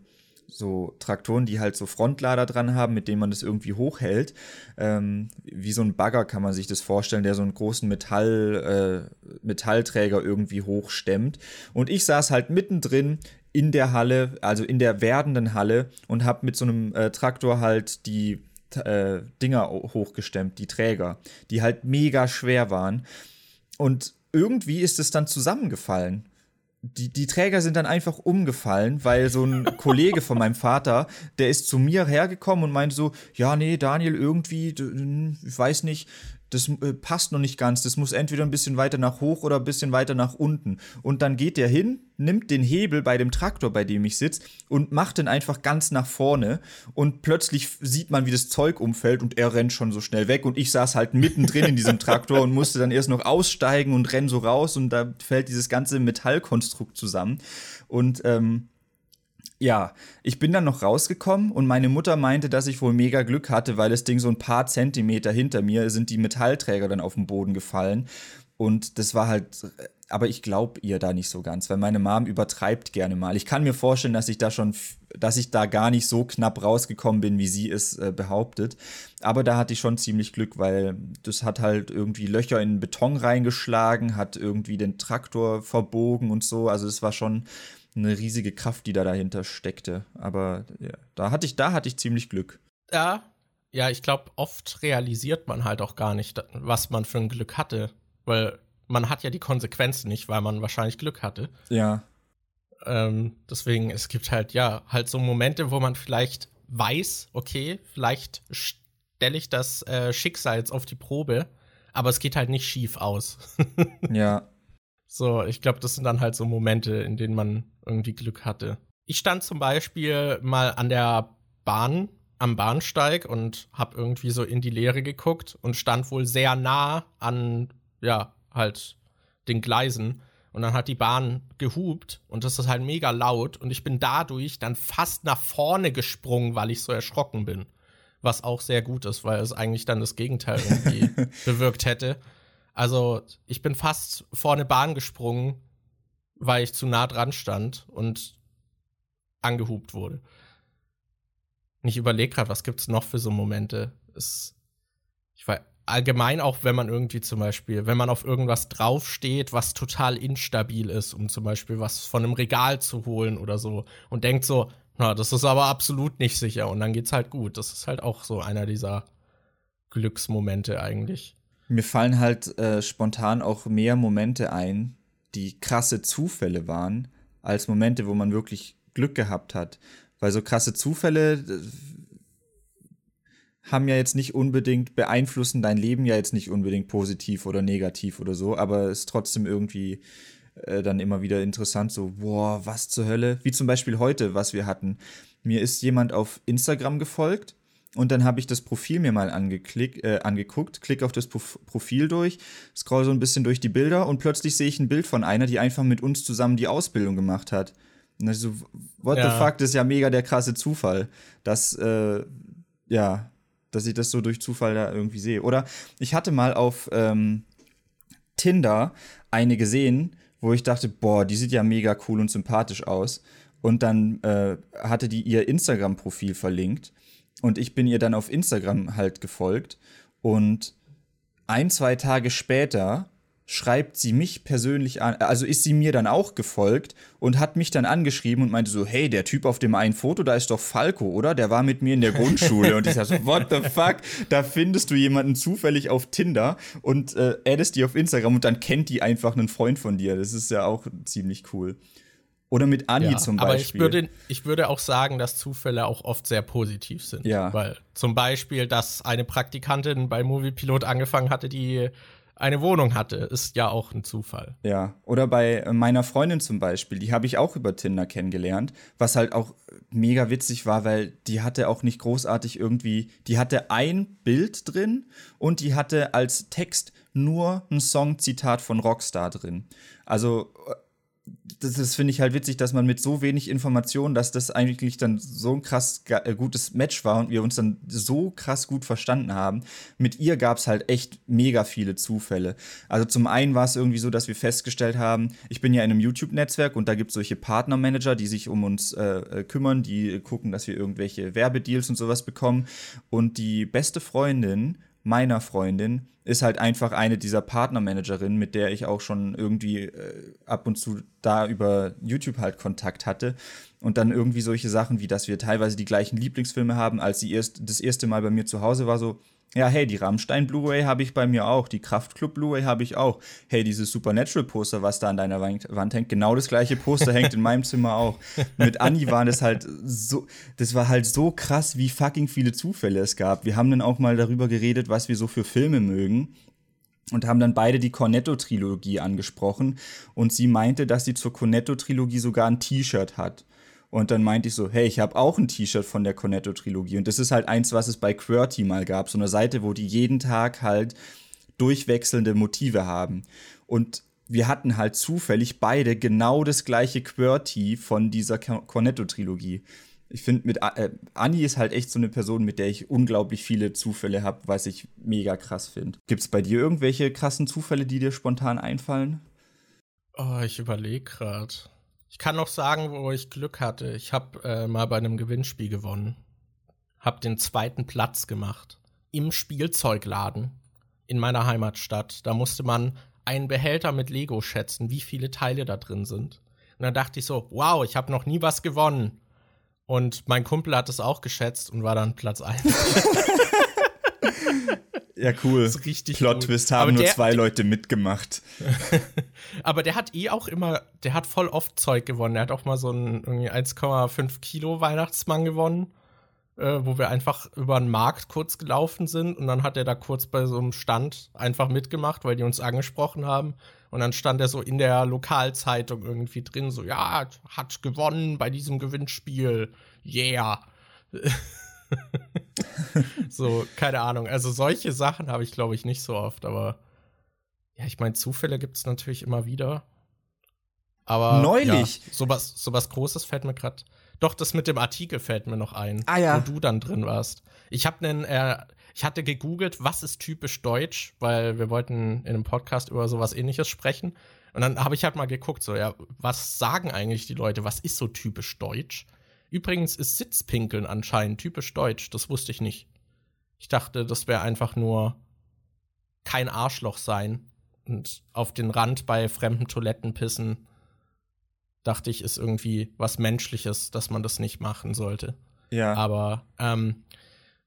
so Traktoren, die halt so Frontlader dran haben, mit denen man das irgendwie hochhält. Ähm, wie so ein Bagger kann man sich das vorstellen, der so einen großen Metall, äh, Metallträger irgendwie hochstemmt. Und ich saß halt mittendrin in der Halle, also in der werdenden Halle und habe mit so einem äh, Traktor halt die äh, Dinger hochgestemmt, die Träger, die halt mega schwer waren. Und irgendwie ist es dann zusammengefallen die, die Träger sind dann einfach umgefallen, weil so ein Kollege von meinem Vater, der ist zu mir hergekommen und meinte so, ja, nee, Daniel, irgendwie, ich weiß nicht, das äh, passt noch nicht ganz. Das muss entweder ein bisschen weiter nach hoch oder ein bisschen weiter nach unten. Und dann geht der hin, nimmt den Hebel bei dem Traktor, bei dem ich sitze, und macht den einfach ganz nach vorne. Und plötzlich sieht man, wie das Zeug umfällt und er rennt schon so schnell weg. Und ich saß halt mittendrin in diesem Traktor und musste dann erst noch aussteigen und renn so raus. Und da fällt dieses ganze Metallkonstrukt zusammen. Und ähm, ja, ich bin dann noch rausgekommen und meine Mutter meinte, dass ich wohl mega Glück hatte, weil das Ding so ein paar Zentimeter hinter mir sind die Metallträger dann auf den Boden gefallen. Und das war halt, aber ich glaube ihr da nicht so ganz, weil meine Mom übertreibt gerne mal. Ich kann mir vorstellen, dass ich da schon, dass ich da gar nicht so knapp rausgekommen bin, wie sie es äh, behauptet. Aber da hatte ich schon ziemlich Glück, weil das hat halt irgendwie Löcher in den Beton reingeschlagen, hat irgendwie den Traktor verbogen und so. Also es war schon eine riesige Kraft, die da dahinter steckte. Aber ja, da hatte ich, da hatte ich ziemlich Glück. Ja, ja, ich glaube, oft realisiert man halt auch gar nicht, was man für ein Glück hatte. Weil man hat ja die Konsequenzen nicht, weil man wahrscheinlich Glück hatte. Ja. Ähm, deswegen, es gibt halt, ja, halt so Momente, wo man vielleicht weiß, okay, vielleicht stelle ich das äh, Schicksal jetzt auf die Probe, aber es geht halt nicht schief aus. ja. So, ich glaube, das sind dann halt so Momente, in denen man irgendwie Glück hatte. Ich stand zum Beispiel mal an der Bahn, am Bahnsteig und habe irgendwie so in die Leere geguckt und stand wohl sehr nah an, ja, halt den Gleisen. Und dann hat die Bahn gehupt und das ist halt mega laut und ich bin dadurch dann fast nach vorne gesprungen, weil ich so erschrocken bin. Was auch sehr gut ist, weil es eigentlich dann das Gegenteil irgendwie bewirkt hätte. Also, ich bin fast vor eine Bahn gesprungen, weil ich zu nah dran stand und angehupt wurde. Und ich überlege gerade, was gibt es noch für so Momente? Es, ich weiß, allgemein auch, wenn man irgendwie zum Beispiel, wenn man auf irgendwas draufsteht, was total instabil ist, um zum Beispiel was von einem Regal zu holen oder so und denkt so, na, das ist aber absolut nicht sicher und dann geht's halt gut. Das ist halt auch so einer dieser Glücksmomente eigentlich. Mir fallen halt äh, spontan auch mehr Momente ein, die krasse Zufälle waren, als Momente, wo man wirklich Glück gehabt hat. Weil so krasse Zufälle äh, haben ja jetzt nicht unbedingt, beeinflussen dein Leben ja jetzt nicht unbedingt positiv oder negativ oder so, aber ist trotzdem irgendwie äh, dann immer wieder interessant, so, boah, was zur Hölle? Wie zum Beispiel heute, was wir hatten. Mir ist jemand auf Instagram gefolgt und dann habe ich das Profil mir mal angeklickt, äh, angeguckt, klick auf das Profil durch, scroll so ein bisschen durch die Bilder und plötzlich sehe ich ein Bild von einer, die einfach mit uns zusammen die Ausbildung gemacht hat. Und ich so, what ja. the fuck, das ist ja mega der krasse Zufall, dass, äh, ja, dass ich das so durch Zufall da irgendwie sehe. Oder ich hatte mal auf ähm, Tinder eine gesehen, wo ich dachte, boah, die sieht ja mega cool und sympathisch aus. Und dann äh, hatte die ihr Instagram-Profil verlinkt. Und ich bin ihr dann auf Instagram halt gefolgt. Und ein, zwei Tage später schreibt sie mich persönlich an, also ist sie mir dann auch gefolgt und hat mich dann angeschrieben und meinte so, hey, der Typ auf dem einen Foto, da ist doch Falco, oder? Der war mit mir in der Grundschule. und ich sag so, what the fuck? Da findest du jemanden zufällig auf Tinder und äh, addest die auf Instagram und dann kennt die einfach einen Freund von dir. Das ist ja auch ziemlich cool. Oder mit Anni ja, zum Beispiel. Aber ich würde, ich würde auch sagen, dass Zufälle auch oft sehr positiv sind. Ja. Weil zum Beispiel, dass eine Praktikantin bei Moviepilot angefangen hatte, die eine Wohnung hatte, ist ja auch ein Zufall. Ja, oder bei meiner Freundin zum Beispiel, die habe ich auch über Tinder kennengelernt, was halt auch mega witzig war, weil die hatte auch nicht großartig irgendwie, die hatte ein Bild drin und die hatte als Text nur ein Songzitat von Rockstar drin. Also das, das finde ich halt witzig, dass man mit so wenig Informationen, dass das eigentlich dann so ein krass äh, gutes Match war und wir uns dann so krass gut verstanden haben. Mit ihr gab es halt echt mega viele Zufälle. Also zum einen war es irgendwie so, dass wir festgestellt haben, ich bin ja in einem YouTube-Netzwerk und da gibt es solche Partnermanager, die sich um uns äh, äh, kümmern, die gucken, dass wir irgendwelche Werbedeals und sowas bekommen. Und die beste Freundin meiner Freundin ist halt einfach eine dieser Partnermanagerinnen, mit der ich auch schon irgendwie äh, ab und zu da über YouTube halt Kontakt hatte. Und dann irgendwie solche Sachen wie, dass wir teilweise die gleichen Lieblingsfilme haben, als sie erst das erste Mal bei mir zu Hause war, so, ja, hey, die Rammstein Blu-ray habe ich bei mir auch, die Kraftklub Blu-ray habe ich auch. Hey, dieses Supernatural Poster, was da an deiner Wand hängt, genau das gleiche Poster hängt in meinem Zimmer auch. Mit Anni waren das halt so, das war halt so krass, wie fucking viele Zufälle es gab. Wir haben dann auch mal darüber geredet, was wir so für Filme mögen und haben dann beide die Cornetto-Trilogie angesprochen. Und sie meinte, dass sie zur Cornetto-Trilogie sogar ein T-Shirt hat. Und dann meinte ich so, hey, ich habe auch ein T-Shirt von der Cornetto-Trilogie. Und das ist halt eins, was es bei QWERTY mal gab. So eine Seite, wo die jeden Tag halt durchwechselnde Motive haben. Und wir hatten halt zufällig beide genau das gleiche QWERTY von dieser Cornetto-Trilogie. Ich finde, mit äh, Anni ist halt echt so eine Person, mit der ich unglaublich viele Zufälle habe, was ich mega krass finde. Gibt es bei dir irgendwelche krassen Zufälle, die dir spontan einfallen? Oh, ich überlege gerade. Ich kann noch sagen, wo ich Glück hatte. Ich habe äh, mal bei einem Gewinnspiel gewonnen. Hab den zweiten Platz gemacht. Im Spielzeugladen in meiner Heimatstadt. Da musste man einen Behälter mit Lego schätzen, wie viele Teile da drin sind. Und dann dachte ich so, wow, ich habe noch nie was gewonnen. Und mein Kumpel hat es auch geschätzt und war dann Platz 1. Ja, cool. Das ist richtig Plot-Twist haben nur zwei Leute mitgemacht. Aber der hat eh auch immer, der hat voll oft Zeug gewonnen. Der hat auch mal so einen 1,5 Kilo Weihnachtsmann gewonnen, äh, wo wir einfach über den Markt kurz gelaufen sind und dann hat er da kurz bei so einem Stand einfach mitgemacht, weil die uns angesprochen haben. Und dann stand er so in der Lokalzeitung irgendwie drin, so, ja, hat gewonnen bei diesem Gewinnspiel. Yeah. so, keine Ahnung. Also solche Sachen habe ich, glaube ich, nicht so oft, aber ja, ich meine, Zufälle gibt es natürlich immer wieder. Aber neulich. Ja, sowas, sowas Großes fällt mir gerade. Doch, das mit dem Artikel fällt mir noch ein, ah, ja. wo du dann drin warst. Ich habe einen, äh, ich hatte gegoogelt, was ist typisch deutsch, weil wir wollten in einem Podcast über sowas ähnliches sprechen. Und dann habe ich halt mal geguckt, so, ja, was sagen eigentlich die Leute, was ist so typisch deutsch? Übrigens ist Sitzpinkeln anscheinend typisch deutsch, das wusste ich nicht. Ich dachte, das wäre einfach nur kein Arschloch sein und auf den Rand bei fremden Toiletten pissen. Dachte ich, ist irgendwie was Menschliches, dass man das nicht machen sollte. Ja. Aber ähm,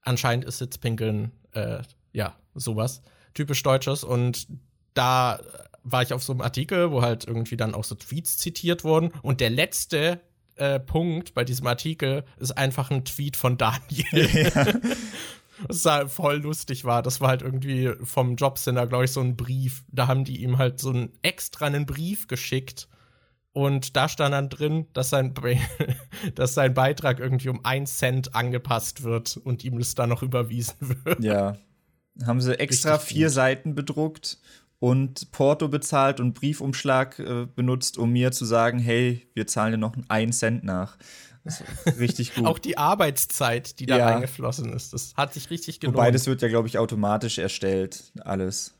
anscheinend ist Sitzpinkeln, äh, ja, sowas. Typisch Deutsches. Und da war ich auf so einem Artikel, wo halt irgendwie dann auch so Tweets zitiert wurden. Und der letzte äh, Punkt bei diesem Artikel ist einfach ein Tweet von Daniel. Ja. Was halt voll lustig war. Das war halt irgendwie vom Jobcenter, glaube ich, so ein Brief. Da haben die ihm halt so einen extra einen Brief geschickt. Und da stand dann drin, dass sein, dass sein Beitrag irgendwie um einen Cent angepasst wird und ihm das dann noch überwiesen wird. Ja. Haben sie extra Richtig vier gut. Seiten bedruckt und Porto bezahlt und Briefumschlag äh, benutzt, um mir zu sagen, hey, wir zahlen dir noch einen Cent nach. richtig gut. Auch die Arbeitszeit, die da ja. eingeflossen ist, das hat sich richtig gelohnt. Wobei, das wird ja, glaube ich, automatisch erstellt, alles.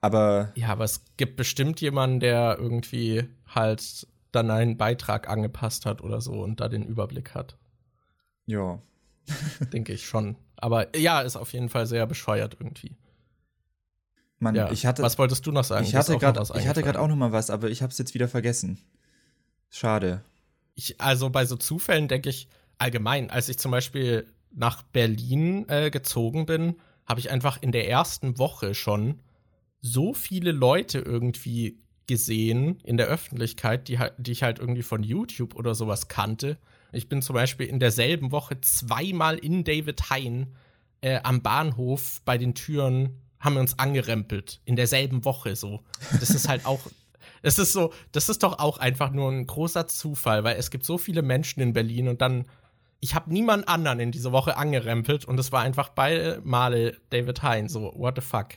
Aber. Ja, aber es gibt bestimmt jemanden, der irgendwie halt dann einen Beitrag angepasst hat oder so und da den Überblick hat. Ja. Denke ich schon. Aber ja, ist auf jeden Fall sehr bescheuert irgendwie. Mann, ja. ich hatte. Was wolltest du noch sagen? Ich hatte gerade auch noch mal was, aber ich habe es jetzt wieder vergessen. Schade ich, also bei so Zufällen denke ich allgemein, als ich zum Beispiel nach Berlin äh, gezogen bin, habe ich einfach in der ersten Woche schon so viele Leute irgendwie gesehen in der Öffentlichkeit, die, die ich halt irgendwie von YouTube oder sowas kannte. Ich bin zum Beispiel in derselben Woche zweimal in David Hein äh, am Bahnhof bei den Türen haben wir uns angerempelt. In derselben Woche so. Das ist halt auch es ist so, das ist doch auch einfach nur ein großer Zufall, weil es gibt so viele Menschen in Berlin und dann, ich habe niemand anderen in dieser Woche angerempelt und es war einfach beide Male David Hein, so, what the fuck.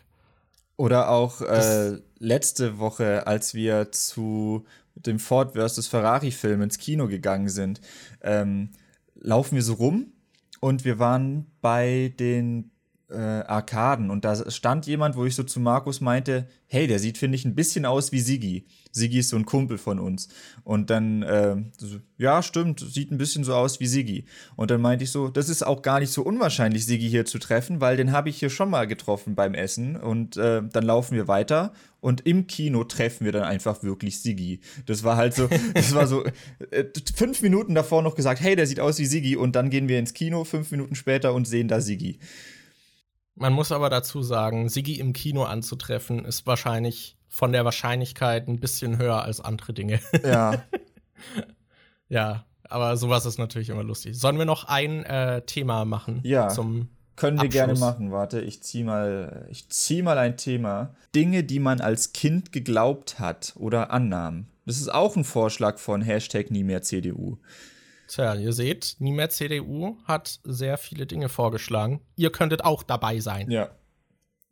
Oder auch äh, letzte Woche, als wir zu dem Ford vs. Ferrari-Film ins Kino gegangen sind, ähm, laufen wir so rum und wir waren bei den äh, Arkaden und da stand jemand, wo ich so zu Markus meinte, hey, der sieht, finde ich, ein bisschen aus wie Sigi. Sigi ist so ein Kumpel von uns. Und dann, äh, so, ja, stimmt, sieht ein bisschen so aus wie Sigi. Und dann meinte ich so, das ist auch gar nicht so unwahrscheinlich, Sigi hier zu treffen, weil den habe ich hier schon mal getroffen beim Essen. Und äh, dann laufen wir weiter und im Kino treffen wir dann einfach wirklich Sigi. Das war halt so, das war so äh, fünf Minuten davor noch gesagt, hey, der sieht aus wie Sigi. Und dann gehen wir ins Kino fünf Minuten später und sehen da Sigi. Man muss aber dazu sagen, Sigi im Kino anzutreffen, ist wahrscheinlich von der Wahrscheinlichkeit ein bisschen höher als andere Dinge. Ja. ja, aber sowas ist natürlich immer lustig. Sollen wir noch ein äh, Thema machen? Ja. Zum können wir gerne machen. Warte, ich zieh mal, ich zieh mal ein Thema. Dinge, die man als Kind geglaubt hat oder annahm. Das ist auch ein Vorschlag von Hashtag nie mehr CDU. Tja, ihr seht, nie mehr CDU hat sehr viele Dinge vorgeschlagen. Ihr könntet auch dabei sein. Ja.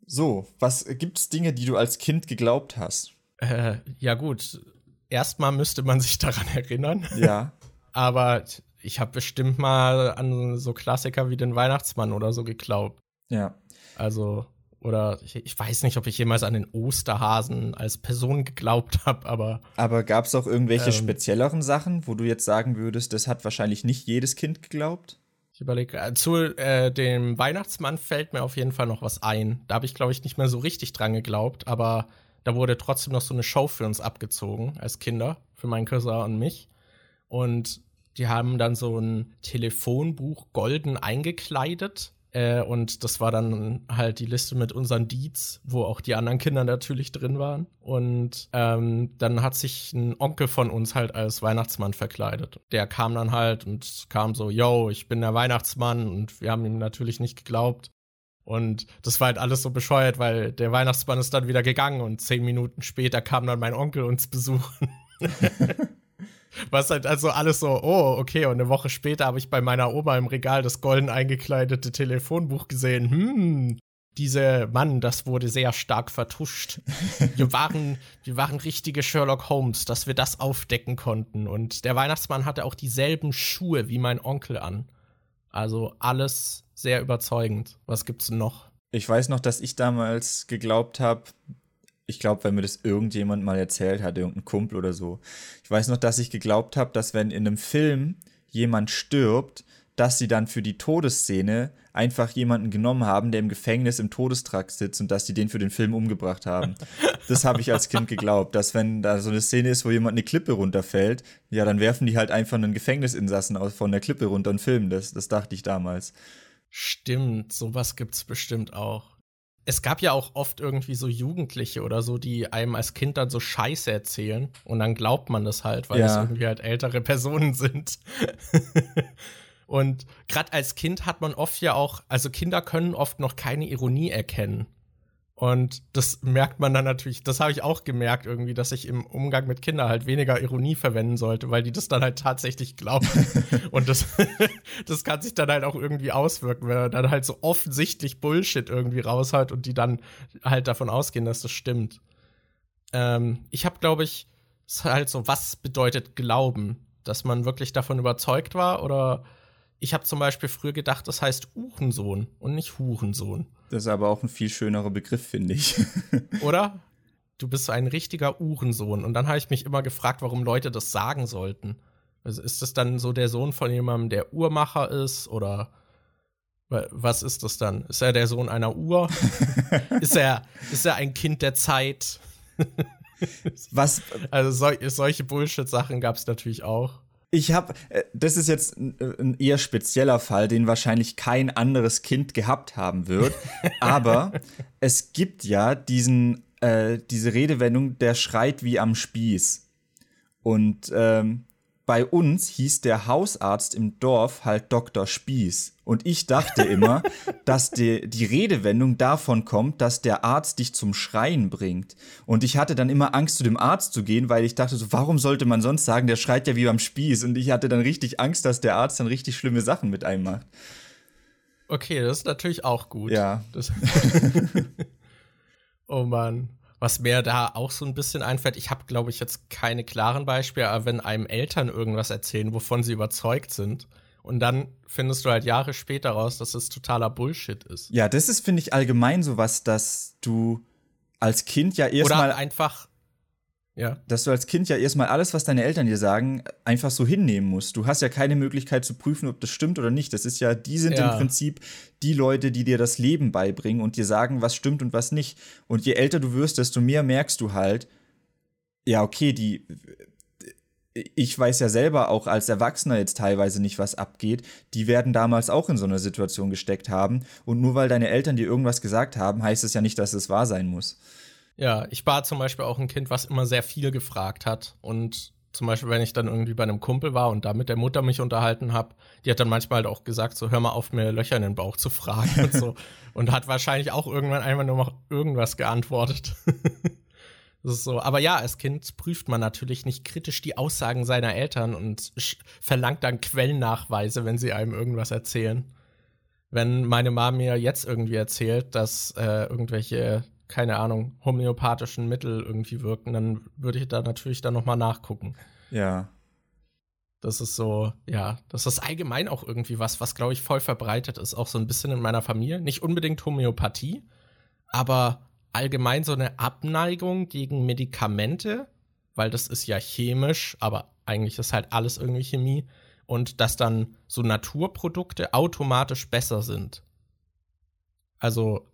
So, was gibt's Dinge, die du als Kind geglaubt hast? Äh, ja gut, erstmal müsste man sich daran erinnern. Ja. Aber ich habe bestimmt mal an so Klassiker wie den Weihnachtsmann oder so geglaubt. Ja. Also oder ich, ich, weiß nicht, ob ich jemals an den Osterhasen als Person geglaubt habe, aber. Aber gab es auch irgendwelche ähm, spezielleren Sachen, wo du jetzt sagen würdest, das hat wahrscheinlich nicht jedes Kind geglaubt? Ich überlege, äh, zu äh, dem Weihnachtsmann fällt mir auf jeden Fall noch was ein. Da habe ich, glaube ich, nicht mehr so richtig dran geglaubt, aber da wurde trotzdem noch so eine Show für uns abgezogen als Kinder, für meinen Cousin und mich. Und die haben dann so ein Telefonbuch golden eingekleidet äh, und das war dann halt die Liste mit unseren Deeds, wo auch die anderen Kinder natürlich drin waren. Und ähm, dann hat sich ein Onkel von uns halt als Weihnachtsmann verkleidet. Der kam dann halt und kam so, yo, ich bin der Weihnachtsmann. Und wir haben ihm natürlich nicht geglaubt. Und das war halt alles so bescheuert, weil der Weihnachtsmann ist dann wieder gegangen und zehn Minuten später kam dann mein Onkel uns besuchen. Was halt also alles so, oh, okay, und eine Woche später habe ich bei meiner Oma im Regal das golden eingekleidete Telefonbuch gesehen. Hm, diese Mann, das wurde sehr stark vertuscht. Wir waren, wir waren richtige Sherlock Holmes, dass wir das aufdecken konnten. Und der Weihnachtsmann hatte auch dieselben Schuhe wie mein Onkel an. Also alles sehr überzeugend. Was gibt's noch? Ich weiß noch, dass ich damals geglaubt habe, ich glaube, wenn mir das irgendjemand mal erzählt hat, irgendein Kumpel oder so. Ich weiß noch, dass ich geglaubt habe, dass wenn in einem Film jemand stirbt, dass sie dann für die Todesszene einfach jemanden genommen haben, der im Gefängnis im Todestrakt sitzt und dass sie den für den Film umgebracht haben. Das habe ich als Kind geglaubt, dass wenn da so eine Szene ist, wo jemand eine Klippe runterfällt, ja, dann werfen die halt einfach einen Gefängnisinsassen aus von der Klippe runter und filmen das. Das dachte ich damals. Stimmt, sowas gibt's bestimmt auch. Es gab ja auch oft irgendwie so Jugendliche oder so, die einem als Kind dann so Scheiße erzählen und dann glaubt man das halt, weil ja. das irgendwie halt ältere Personen sind. Und gerade als Kind hat man oft ja auch, also Kinder können oft noch keine Ironie erkennen. Und das merkt man dann natürlich, das habe ich auch gemerkt irgendwie, dass ich im Umgang mit Kindern halt weniger Ironie verwenden sollte, weil die das dann halt tatsächlich glauben. und das, das kann sich dann halt auch irgendwie auswirken, wenn er dann halt so offensichtlich Bullshit irgendwie raushaut und die dann halt davon ausgehen, dass das stimmt. Ähm, ich habe, glaube ich, es ist halt so, was bedeutet Glauben? Dass man wirklich davon überzeugt war oder ich habe zum Beispiel früher gedacht, das heißt Uhrensohn und nicht Hurensohn. Das ist aber auch ein viel schönerer Begriff, finde ich. Oder? Du bist ein richtiger Uhrensohn. Und dann habe ich mich immer gefragt, warum Leute das sagen sollten. Also ist das dann so der Sohn von jemandem, der Uhrmacher ist? Oder was ist das dann? Ist er der Sohn einer Uhr? ist, er, ist er ein Kind der Zeit? was? Also sol solche Bullshit-Sachen gab es natürlich auch. Ich habe, äh, das ist jetzt ein eher spezieller Fall, den wahrscheinlich kein anderes Kind gehabt haben wird. aber es gibt ja diesen, äh, diese Redewendung, der schreit wie am Spieß. Und ähm, bei uns hieß der Hausarzt im Dorf halt Dr. Spieß. Und ich dachte immer, dass die, die Redewendung davon kommt, dass der Arzt dich zum Schreien bringt. Und ich hatte dann immer Angst, zu dem Arzt zu gehen, weil ich dachte so, warum sollte man sonst sagen, der schreit ja wie beim Spieß? Und ich hatte dann richtig Angst, dass der Arzt dann richtig schlimme Sachen mit einem macht. Okay, das ist natürlich auch gut. Ja. oh Mann. Was mir da auch so ein bisschen einfällt, ich habe, glaube ich, jetzt keine klaren Beispiele, aber wenn einem Eltern irgendwas erzählen, wovon sie überzeugt sind, und dann findest du halt Jahre später raus, dass es totaler Bullshit ist. Ja, das ist, finde ich, allgemein sowas, dass du als Kind ja erstmal. Oder einfach ja. Dass du als Kind ja erstmal alles, was deine Eltern dir sagen, einfach so hinnehmen musst. Du hast ja keine Möglichkeit zu prüfen, ob das stimmt oder nicht. Das ist ja, die sind ja. im Prinzip die Leute, die dir das Leben beibringen und dir sagen, was stimmt und was nicht. Und je älter du wirst, desto mehr merkst du halt, ja, okay, die. Ich weiß ja selber auch als Erwachsener jetzt teilweise nicht, was abgeht. Die werden damals auch in so einer Situation gesteckt haben. Und nur weil deine Eltern dir irgendwas gesagt haben, heißt es ja nicht, dass es wahr sein muss. Ja, ich war zum Beispiel auch ein Kind, was immer sehr viel gefragt hat. Und zum Beispiel, wenn ich dann irgendwie bei einem Kumpel war und da mit der Mutter mich unterhalten habe, die hat dann manchmal halt auch gesagt, so hör mal auf, mir Löcher in den Bauch zu fragen und so. Und hat wahrscheinlich auch irgendwann einmal nur noch irgendwas geantwortet. das ist so. Aber ja, als Kind prüft man natürlich nicht kritisch die Aussagen seiner Eltern und verlangt dann Quellennachweise, wenn sie einem irgendwas erzählen. Wenn meine Mama mir jetzt irgendwie erzählt, dass äh, irgendwelche keine Ahnung, homöopathischen Mittel irgendwie wirken, dann würde ich da natürlich dann nochmal nachgucken. Ja. Das ist so, ja, das ist allgemein auch irgendwie was, was glaube ich voll verbreitet ist, auch so ein bisschen in meiner Familie. Nicht unbedingt Homöopathie, aber allgemein so eine Abneigung gegen Medikamente, weil das ist ja chemisch, aber eigentlich ist halt alles irgendwie Chemie und dass dann so Naturprodukte automatisch besser sind. Also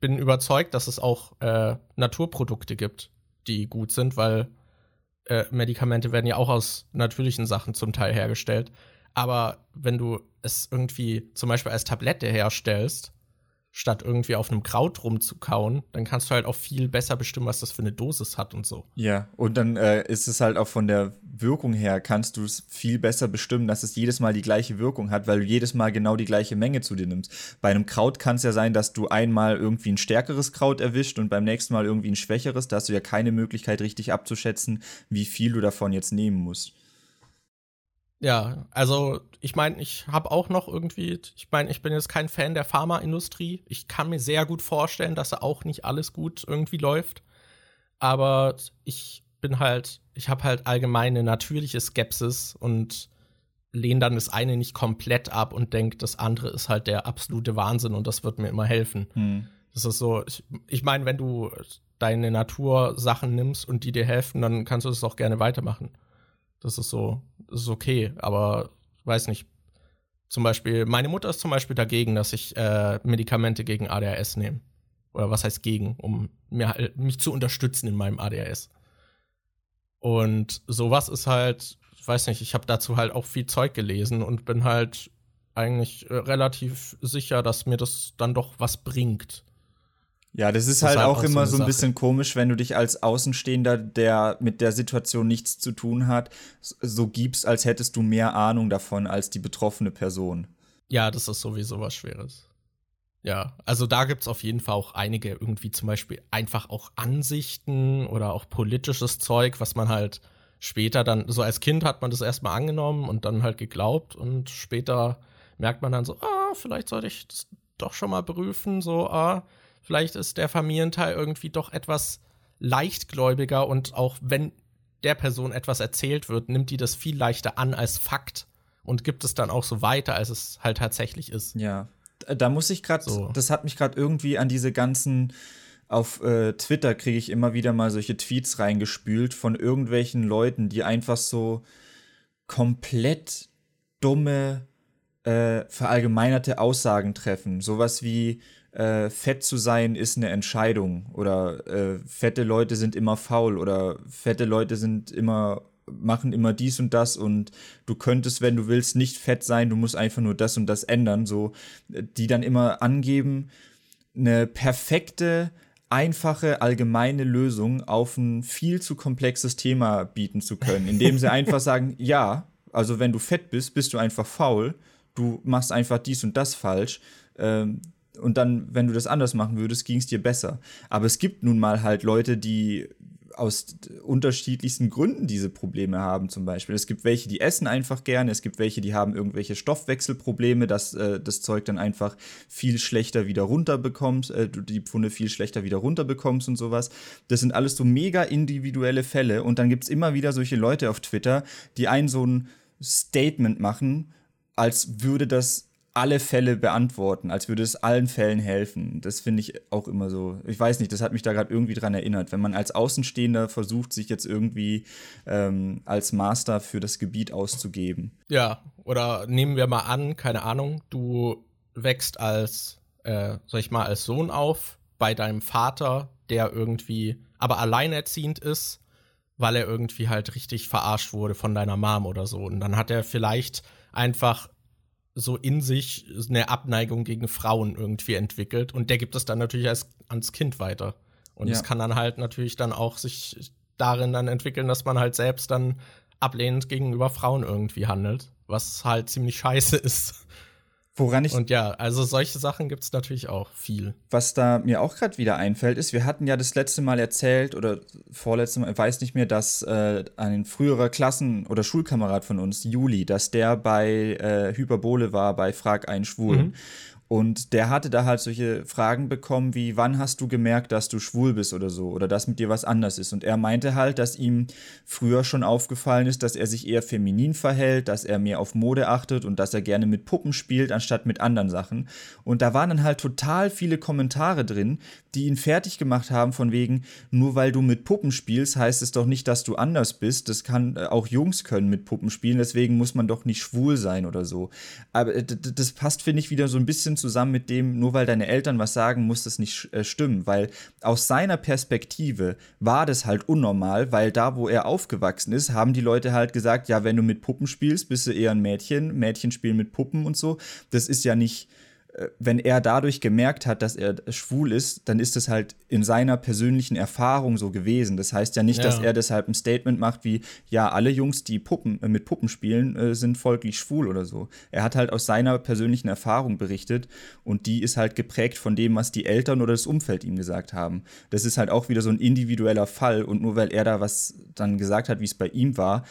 bin überzeugt, dass es auch äh, Naturprodukte gibt, die gut sind, weil äh, Medikamente werden ja auch aus natürlichen Sachen zum Teil hergestellt. Aber wenn du es irgendwie zum Beispiel als Tablette herstellst, statt irgendwie auf einem Kraut rumzukauen, dann kannst du halt auch viel besser bestimmen, was das für eine Dosis hat und so. Ja, und dann äh, ist es halt auch von der Wirkung her, kannst du es viel besser bestimmen, dass es jedes Mal die gleiche Wirkung hat, weil du jedes Mal genau die gleiche Menge zu dir nimmst. Bei einem Kraut kann es ja sein, dass du einmal irgendwie ein stärkeres Kraut erwischt und beim nächsten Mal irgendwie ein schwächeres. Da hast du ja keine Möglichkeit, richtig abzuschätzen, wie viel du davon jetzt nehmen musst. Ja, also ich meine, ich habe auch noch irgendwie, ich meine, ich bin jetzt kein Fan der Pharmaindustrie. Ich kann mir sehr gut vorstellen, dass da auch nicht alles gut irgendwie läuft. Aber ich bin halt, ich habe halt allgemeine natürliche Skepsis und lehne dann das eine nicht komplett ab und denke, das andere ist halt der absolute Wahnsinn und das wird mir immer helfen. Hm. Das ist so, ich, ich meine, wenn du deine Natursachen nimmst und die dir helfen, dann kannst du das auch gerne weitermachen. Das ist so, das ist okay, aber weiß nicht. Zum Beispiel, meine Mutter ist zum Beispiel dagegen, dass ich äh, Medikamente gegen ADHS nehme. Oder was heißt gegen, um mir, mich zu unterstützen in meinem ADHS. Und sowas ist halt, weiß nicht, ich habe dazu halt auch viel Zeug gelesen und bin halt eigentlich äh, relativ sicher, dass mir das dann doch was bringt. Ja, das ist, halt, auch, auch immer so ein Sache. bisschen komisch, wenn du dich als Außenstehender, der mit der Situation nichts zu tun hat, so gibst, als hättest du mehr Ahnung davon als die betroffene Person. Ja, das ist sowieso was Schweres. Ja, also da gibt es auf jeden Fall auch einige, irgendwie zum Beispiel einfach auch Ansichten oder auch politisches Zeug, was man halt später dann, so als Kind hat man das erstmal angenommen und dann halt geglaubt und später merkt man dann so, ah, vielleicht sollte ich das doch schon mal prüfen, so, ah, Vielleicht ist der Familienteil irgendwie doch etwas leichtgläubiger und auch wenn der Person etwas erzählt wird, nimmt die das viel leichter an als Fakt und gibt es dann auch so weiter, als es halt tatsächlich ist. Ja, da muss ich gerade, so. das hat mich gerade irgendwie an diese ganzen auf äh, Twitter kriege ich immer wieder mal solche Tweets reingespült von irgendwelchen Leuten, die einfach so komplett dumme, äh, verallgemeinerte Aussagen treffen. Sowas wie, äh, fett zu sein ist eine Entscheidung oder äh, fette Leute sind immer faul oder fette Leute sind immer machen immer dies und das und du könntest, wenn du willst, nicht fett sein, du musst einfach nur das und das ändern, so die dann immer angeben, eine perfekte, einfache, allgemeine Lösung auf ein viel zu komplexes Thema bieten zu können, indem sie einfach sagen, ja, also wenn du fett bist, bist du einfach faul, du machst einfach dies und das falsch. Ähm, und dann, wenn du das anders machen würdest, ging es dir besser. Aber es gibt nun mal halt Leute, die aus unterschiedlichsten Gründen diese Probleme haben, zum Beispiel. Es gibt welche, die essen einfach gerne, es gibt welche, die haben irgendwelche Stoffwechselprobleme, dass äh, das Zeug dann einfach viel schlechter wieder runterbekommst, äh, du die Pfunde viel schlechter wieder runterbekommst und sowas. Das sind alles so mega individuelle Fälle und dann gibt es immer wieder solche Leute auf Twitter, die einen so ein Statement machen, als würde das alle Fälle beantworten, als würde es allen Fällen helfen. Das finde ich auch immer so. Ich weiß nicht, das hat mich da gerade irgendwie dran erinnert. Wenn man als Außenstehender versucht, sich jetzt irgendwie ähm, als Master für das Gebiet auszugeben. Ja, oder nehmen wir mal an, keine Ahnung, du wächst als, äh, sag ich mal, als Sohn auf bei deinem Vater, der irgendwie aber alleinerziehend ist, weil er irgendwie halt richtig verarscht wurde von deiner Mom oder so. Und dann hat er vielleicht einfach so in sich eine Abneigung gegen Frauen irgendwie entwickelt und der gibt es dann natürlich als, ans Kind weiter. Und es ja. kann dann halt natürlich dann auch sich darin dann entwickeln, dass man halt selbst dann ablehnend gegenüber Frauen irgendwie handelt, was halt ziemlich scheiße ist. Woran ich. Und ja, also solche Sachen gibt es natürlich auch viel. Was da mir auch gerade wieder einfällt, ist, wir hatten ja das letzte Mal erzählt oder vorletzte Mal, ich weiß nicht mehr, dass äh, ein früherer Klassen- oder Schulkamerad von uns, Juli, dass der bei äh, Hyperbole war bei Frag einen Schwulen. Mhm. Und der hatte da halt solche Fragen bekommen wie, wann hast du gemerkt, dass du schwul bist oder so, oder dass mit dir was anders ist. Und er meinte halt, dass ihm früher schon aufgefallen ist, dass er sich eher feminin verhält, dass er mehr auf Mode achtet und dass er gerne mit Puppen spielt, anstatt mit anderen Sachen. Und da waren dann halt total viele Kommentare drin, die ihn fertig gemacht haben von wegen, nur weil du mit Puppen spielst, heißt es doch nicht, dass du anders bist. Das kann, äh, auch Jungs können mit Puppen spielen, deswegen muss man doch nicht schwul sein oder so. Aber äh, das passt, finde ich, wieder so ein bisschen zusammen mit dem, nur weil deine Eltern was sagen, muss das nicht äh, stimmen, weil aus seiner Perspektive war das halt unnormal, weil da, wo er aufgewachsen ist, haben die Leute halt gesagt, ja, wenn du mit Puppen spielst, bist du eher ein Mädchen, Mädchen spielen mit Puppen und so. Das ist ja nicht wenn er dadurch gemerkt hat, dass er schwul ist, dann ist es halt in seiner persönlichen Erfahrung so gewesen. Das heißt ja nicht, ja. dass er deshalb ein Statement macht wie, ja, alle Jungs, die Puppen, äh, mit Puppen spielen, äh, sind folglich schwul oder so. Er hat halt aus seiner persönlichen Erfahrung berichtet und die ist halt geprägt von dem, was die Eltern oder das Umfeld ihm gesagt haben. Das ist halt auch wieder so ein individueller Fall und nur weil er da was dann gesagt hat, wie es bei ihm war,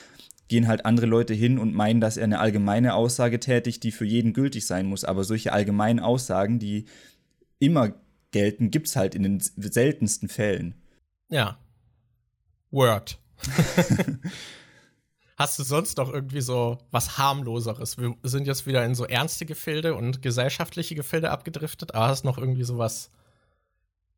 gehen halt andere Leute hin und meinen, dass er eine allgemeine Aussage tätigt, die für jeden gültig sein muss. Aber solche allgemeinen Aussagen, die immer gelten, gibt es halt in den seltensten Fällen. Ja. Word. Hast du sonst noch irgendwie so was harmloseres? Wir sind jetzt wieder in so ernste Gefilde und gesellschaftliche Gefilde abgedriftet, aber hast noch irgendwie so was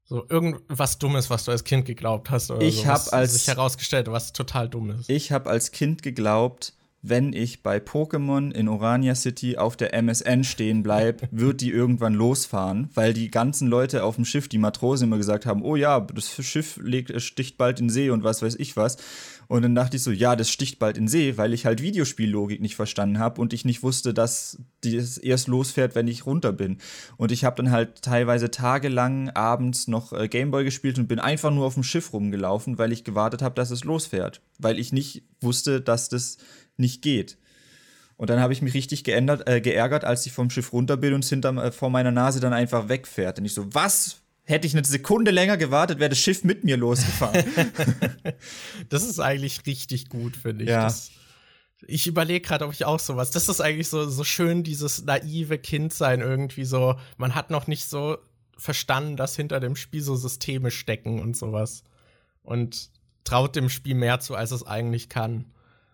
so irgendwas Dummes, was du als Kind geglaubt hast oder ich so, habe als sich herausgestellt, was total dumm ist. Ich habe als Kind geglaubt, wenn ich bei Pokémon in Orania City auf der MSN stehen bleibe, wird die irgendwann losfahren, weil die ganzen Leute auf dem Schiff, die Matrosen immer gesagt haben, oh ja, das Schiff legt, sticht bald in See und was weiß ich was. Und dann dachte ich so, ja, das sticht bald in See, weil ich halt Videospiellogik nicht verstanden habe und ich nicht wusste, dass das erst losfährt, wenn ich runter bin. Und ich habe dann halt teilweise tagelang abends noch äh, Gameboy gespielt und bin einfach nur auf dem Schiff rumgelaufen, weil ich gewartet habe, dass es losfährt. Weil ich nicht wusste, dass das nicht geht. Und dann habe ich mich richtig geändert, äh, geärgert, als ich vom Schiff runter bin und es hinter, äh, vor meiner Nase dann einfach wegfährt. Und ich so, was? Hätte ich eine Sekunde länger gewartet, wäre das Schiff mit mir losgefahren. das ist eigentlich richtig gut, finde ich. Ja. Das, ich überlege gerade, ob ich auch sowas. Das ist eigentlich so, so schön, dieses naive Kindsein irgendwie so. Man hat noch nicht so verstanden, dass hinter dem Spiel so Systeme stecken und sowas. Und traut dem Spiel mehr zu, als es eigentlich kann.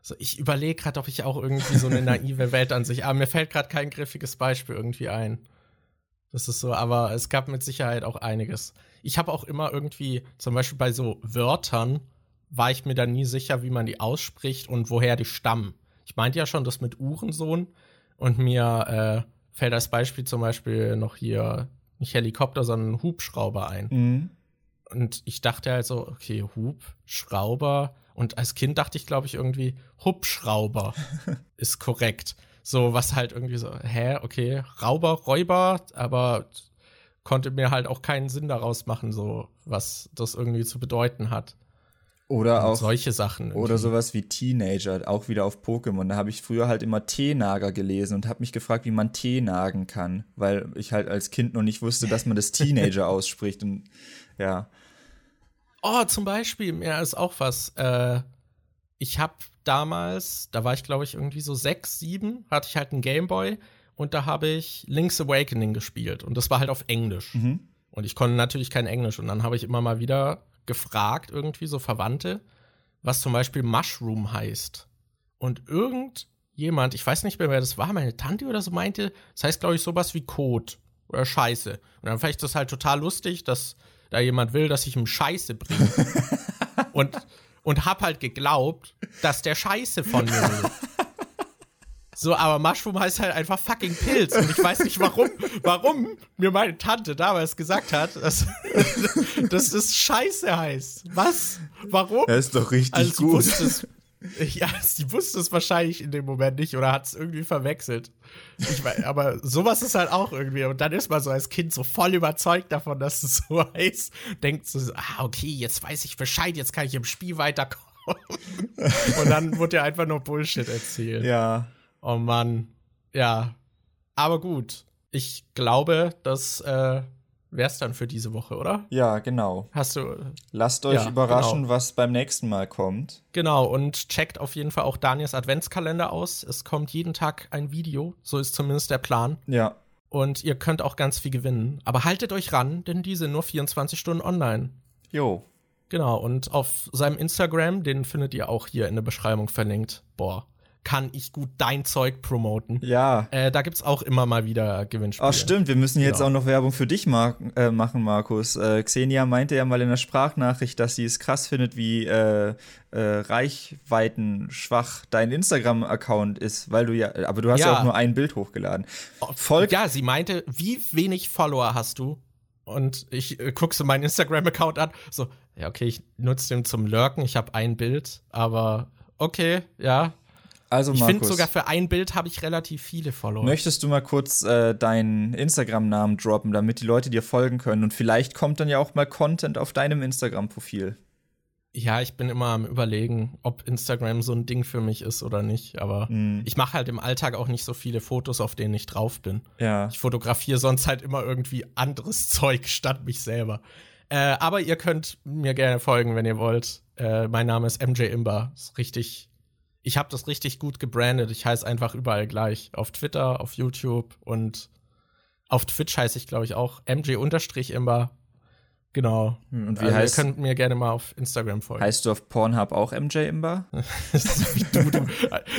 So, ich überlege gerade, ob ich auch irgendwie so eine naive Welt an sich. Aber mir fällt gerade kein griffiges Beispiel irgendwie ein. Das ist so, aber es gab mit Sicherheit auch einiges. Ich habe auch immer irgendwie, zum Beispiel bei so Wörtern, war ich mir da nie sicher, wie man die ausspricht und woher die stammen. Ich meinte ja schon das mit Uhrensohn und mir äh, fällt als Beispiel zum Beispiel noch hier nicht Helikopter, sondern Hubschrauber ein. Mhm. Und ich dachte halt so, okay, Hubschrauber. Und als Kind dachte ich, glaube ich, irgendwie, Hubschrauber ist korrekt. So, was halt irgendwie so, hä, okay, Rauber, Räuber, aber konnte mir halt auch keinen Sinn daraus machen, so, was das irgendwie zu bedeuten hat. Oder Und auch solche Sachen. Oder sowas wie Teenager, auch wieder auf Pokémon. Da habe ich früher halt immer Teenager gelesen und habe mich gefragt, wie man Tee nagen kann, weil ich halt als Kind noch nicht wusste, dass man das Teenager ausspricht. Und ja. Oh, zum Beispiel, mir ist auch was. Äh, ich habe damals, da war ich glaube ich irgendwie so sechs, sieben, hatte ich halt einen Gameboy und da habe ich Link's Awakening gespielt und das war halt auf Englisch. Mhm. Und ich konnte natürlich kein Englisch und dann habe ich immer mal wieder gefragt, irgendwie so Verwandte, was zum Beispiel Mushroom heißt. Und irgendjemand, ich weiß nicht mehr, wer das war, meine Tante oder so meinte, das heißt, glaube ich, sowas wie Kot oder Scheiße. Und dann fand ich das halt total lustig, dass da jemand will, dass ich ihm Scheiße bringe. und, und hab halt geglaubt, dass der Scheiße von mir will. So, aber Mushroom heißt halt einfach fucking Pilz. Und ich weiß nicht, warum, warum mir meine Tante damals gesagt hat, dass, dass das Scheiße heißt. Was? Warum? Das ist doch richtig Also, gut. wusste es, ja, sie wusste es wahrscheinlich in dem Moment nicht oder hat es irgendwie verwechselt. Ich weiß, aber sowas ist halt auch irgendwie. Und dann ist man so als Kind so voll überzeugt davon, dass es so heißt. Denkt so, ah, okay, jetzt weiß ich Bescheid, jetzt kann ich im Spiel weiterkommen. Und dann wurde ja einfach nur Bullshit erzählt. Ja. Oh Mann. Ja. Aber gut. Ich glaube, das äh, wär's dann für diese Woche, oder? Ja, genau. Hast du. Lasst euch Ja, überraschen, genau. was beim nächsten Mal kommt. Genau, und checkt auf jeden Fall auch Daniels Adventskalender aus. Es kommt jeden Tag ein Video. So ist zumindest der Plan. Ja. Und ihr könnt auch ganz viel gewinnen. Aber haltet euch ran, denn die sind nur 24 Stunden online. Jo. Genau, und auf seinem Instagram, den findet ihr auch hier in der Beschreibung verlinkt. Boah, kann ich gut dein Zeug promoten. Ja. Äh, da gibt's auch immer mal wieder Gewinnspiele. Ach stimmt, wir müssen jetzt Ja. auch noch Werbung für dich mar äh, machen, Markus. Äh, Xenia meinte ja mal in der Sprachnachricht, dass sie es krass findet, wie äh, äh, reichweitenschwach dein Instagram-Account ist, weil du ja, aber du hast ja. Ja. auch nur ein Bild hochgeladen. Oh, Folgt- Ja, sie meinte, wie wenig Follower hast du? Und ich äh, guck so meinen Instagram-Account an. So, ja, okay, ich nutze den zum Lurken. Ich habe ein Bild, aber okay, ja. Also Ich finde sogar für ein Bild habe ich relativ viele Follower. möchtest du mal kurz äh, deinen Instagram-Namen droppen, damit die Leute dir folgen können und vielleicht kommt dann ja auch mal Content auf deinem Instagram-Profil. Ja, ich bin immer am überlegen, ob Instagram so ein Ding für mich ist oder nicht. Aber Hm. ich mache halt im Alltag auch nicht so viele Fotos, auf denen ich drauf bin. Ja. Ich fotografiere sonst halt immer irgendwie anderes Zeug statt mich selber. Äh, aber ihr könnt mir gerne folgen, wenn ihr wollt. Äh, mein Name ist MJ Imber. Ist richtig ich habe das richtig gut gebrandet. Ich heiße einfach überall gleich. Auf Twitter, auf YouTube und auf Twitch heiße ich, glaube ich, auch MJ-Imber. Genau. Hm, und wie also heißt, ihr könnt mir gerne mal auf Instagram folgen. Heißt du auf Pornhub auch MJ Imber? du, du,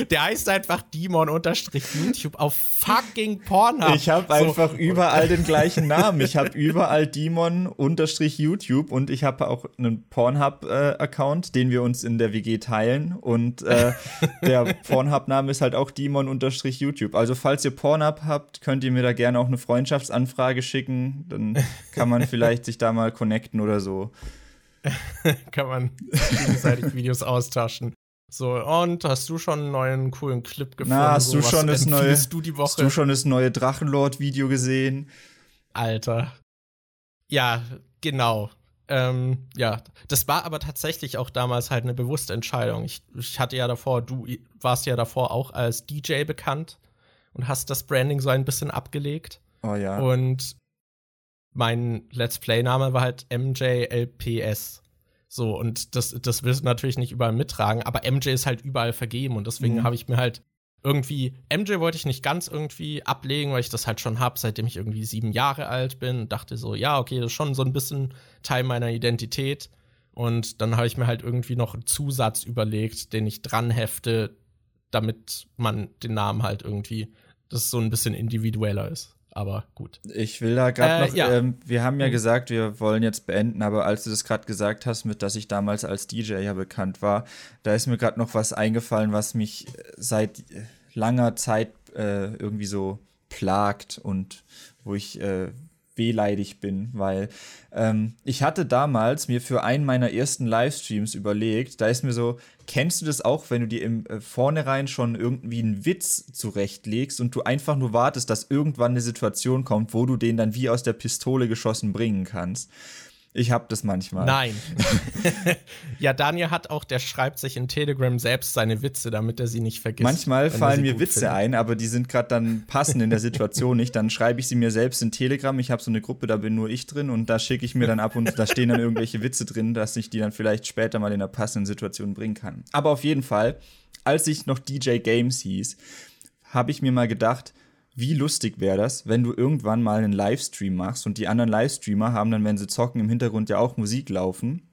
der heißt einfach Demon-YouTube auf fucking Pornhub. Ich habe so. einfach überall den gleichen Namen. Ich habe überall Demon-YouTube und ich habe auch einen Pornhub-Account, äh, den wir uns in der WG teilen. Und äh, der Pornhub-Name ist halt auch Demon-YouTube. Also falls ihr Pornhub habt, könnt ihr mir da gerne auch eine Freundschaftsanfrage schicken. Dann kann man vielleicht sich da mal connecten oder so. Kann man gegenseitig Videos austauschen. So, und hast du schon einen neuen coolen Clip gefunden? Na, hast so, du schon das neue, du die Woche? Hast du schon das neue Drachenlord-Video gesehen? Alter. Ja, genau. Ähm, ja, das war aber tatsächlich auch damals halt eine bewusste Entscheidung. Ich, ich hatte ja davor, du warst ja davor auch als DJ bekannt und hast das Branding so ein bisschen abgelegt. Oh ja. Und mein Let's Play-Name war halt MJLPS. So, und das, das willst du natürlich nicht überall mittragen, aber MJ ist halt überall vergeben und deswegen mhm. habe ich mir halt irgendwie, MJ wollte ich nicht ganz irgendwie ablegen, weil ich das halt schon habe, seitdem ich irgendwie sieben Jahre alt bin und dachte so, ja, okay, das ist schon so ein bisschen Teil meiner Identität. Und dann habe ich mir halt irgendwie noch einen Zusatz überlegt, den ich dran hefte, damit man den Namen halt irgendwie, das so ein bisschen individueller ist aber gut. Ich will da gerade äh, noch, ja. ähm, wir haben ja mhm. gesagt, wir wollen jetzt beenden, aber als du das gerade gesagt hast, mit dass ich damals als DJ ja bekannt war, da ist mir gerade noch was eingefallen, was mich seit langer Zeit äh, irgendwie so plagt und wo ich äh, wehleidig bin, weil ähm, ich hatte damals mir für einen meiner ersten Livestreams überlegt, da ist mir so, kennst du das auch, wenn du dir im äh, Vornherein schon irgendwie einen Witz zurechtlegst und du einfach nur wartest, dass irgendwann eine Situation kommt, wo du den dann wie aus der Pistole geschossen bringen kannst? Ich habe das manchmal. Nein. ja, Daniel hat auch, der schreibt sich in Telegram selbst seine Witze, damit er sie nicht vergisst. Manchmal fallen mir Witze findet. ein, aber die sind gerade dann passend in der Situation nicht. Dann schreibe ich sie mir selbst in Telegram. Ich habe so eine Gruppe, da bin nur ich drin und da schicke ich mir dann ab und da stehen dann irgendwelche Witze drin, dass ich die dann vielleicht später mal in einer passenden Situation bringen kann. Aber auf jeden Fall, als ich noch DJ Games hieß, habe ich mir mal gedacht, wie lustig wäre das, wenn du irgendwann mal einen Livestream machst und die anderen Livestreamer haben dann, wenn sie zocken, im Hintergrund ja auch Musik laufen.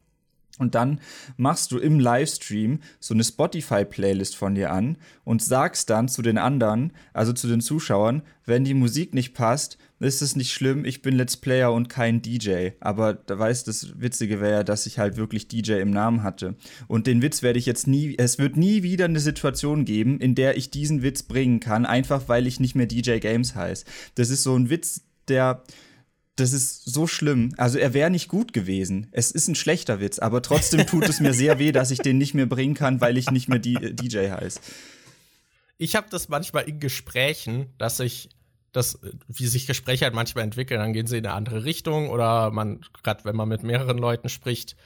Und dann machst du im Livestream so eine Spotify-Playlist von dir an und sagst dann zu den anderen, also zu den Zuschauern, wenn die Musik nicht passt, ist es nicht schlimm, ich bin Let's Player und kein DJ. Aber da weißt das Witzige wäre ja, dass ich halt wirklich DJ im Namen hatte. Und den Witz werde ich jetzt nie, es wird nie wieder eine Situation geben, in der ich diesen Witz bringen kann, einfach weil ich nicht mehr DJ Games heiße. Das ist so ein Witz, der, das ist so schlimm. Also er wäre nicht gut gewesen. Es ist ein schlechter Witz, aber trotzdem tut es mir sehr weh, dass ich den nicht mehr bringen kann, weil ich nicht mehr DJ heiße. Ich habe das manchmal in Gesprächen, dass ich das, wie sich Gespräche halt manchmal entwickeln, dann gehen sie in eine andere Richtung oder man, gerade wenn man mit mehreren Leuten spricht,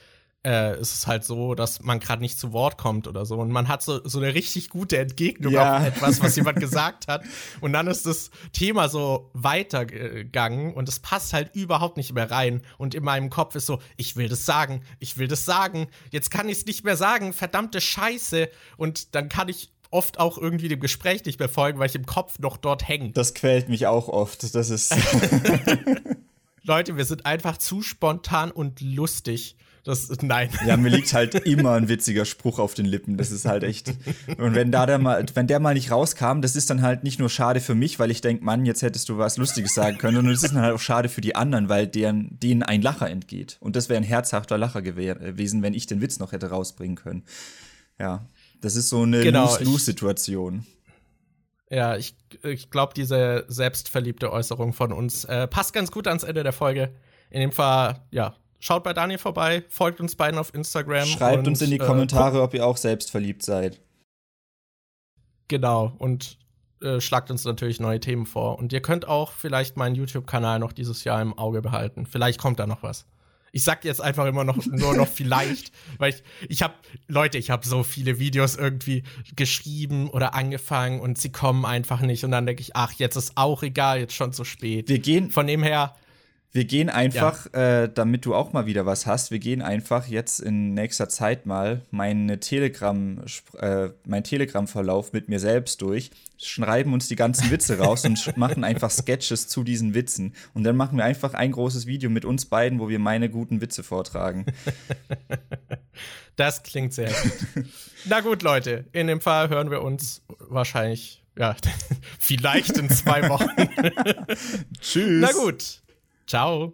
äh, ist es halt so, dass man gerade nicht zu Wort kommt oder so. Und man hat so, so eine richtig gute Entgegnung ja. auf etwas, was jemand gesagt hat. Und dann ist das Thema so weitergegangen und es passt halt überhaupt nicht mehr rein. Und in meinem Kopf ist so, ich will das sagen, ich will das sagen, jetzt kann ich es nicht mehr sagen, verdammte Scheiße. Und dann kann ich oft auch irgendwie dem Gespräch nicht mehr folgen, weil ich im Kopf noch dort hänge. Das quält mich auch oft. Das ist. Leute, wir sind einfach zu spontan und lustig. Das, nein. Ja, mir liegt halt immer ein witziger Spruch auf den Lippen. Das ist halt echt. Und wenn da der mal, wenn der mal nicht rauskam, das ist dann halt nicht nur schade für mich, weil ich denke, Mann, jetzt hättest du was Lustiges sagen können, sondern es ist dann halt auch schade für die anderen, weil deren, denen ein Lacher entgeht. Und das wäre ein herzhafter Lacher gewesen, wenn ich den Witz noch hätte rausbringen können. Ja. Das ist so eine genau, Lose-Lose-Situation. Ja, ich, ich glaube, diese selbstverliebte Äußerung von uns äh, passt ganz gut ans Ende der Folge. In dem Fall, ja, schaut bei Daniel vorbei, folgt uns beiden auf Instagram. Schreibt und, uns in die äh, Kommentare, ob ihr auch selbstverliebt seid. Genau, und äh, schlagt uns natürlich neue Themen vor. Und ihr könnt auch vielleicht meinen YouTube-Kanal noch dieses Jahr im Auge behalten. Vielleicht kommt da noch was. Ich sag jetzt einfach immer noch nur noch vielleicht, weil ich ich habe Leute, ich habe so viele Videos irgendwie geschrieben oder angefangen und sie kommen einfach nicht und dann denke ich, ach, jetzt ist auch egal, jetzt schon zu spät. Wir gehen von dem her Wir gehen einfach, ja. äh, damit du auch mal wieder was hast, wir gehen einfach jetzt in nächster Zeit mal meine Telegram, äh, mein Telegram-Verlauf mit mir selbst durch, schreiben uns die ganzen Witze raus und machen einfach Sketches zu diesen Witzen. Und dann machen wir einfach ein großes Video mit uns beiden, wo wir meine guten Witze vortragen. Das klingt sehr gut. Na gut, Leute, in dem Fall hören wir uns wahrscheinlich, ja, vielleicht in zwei Wochen. Tschüss. Na gut. Chao.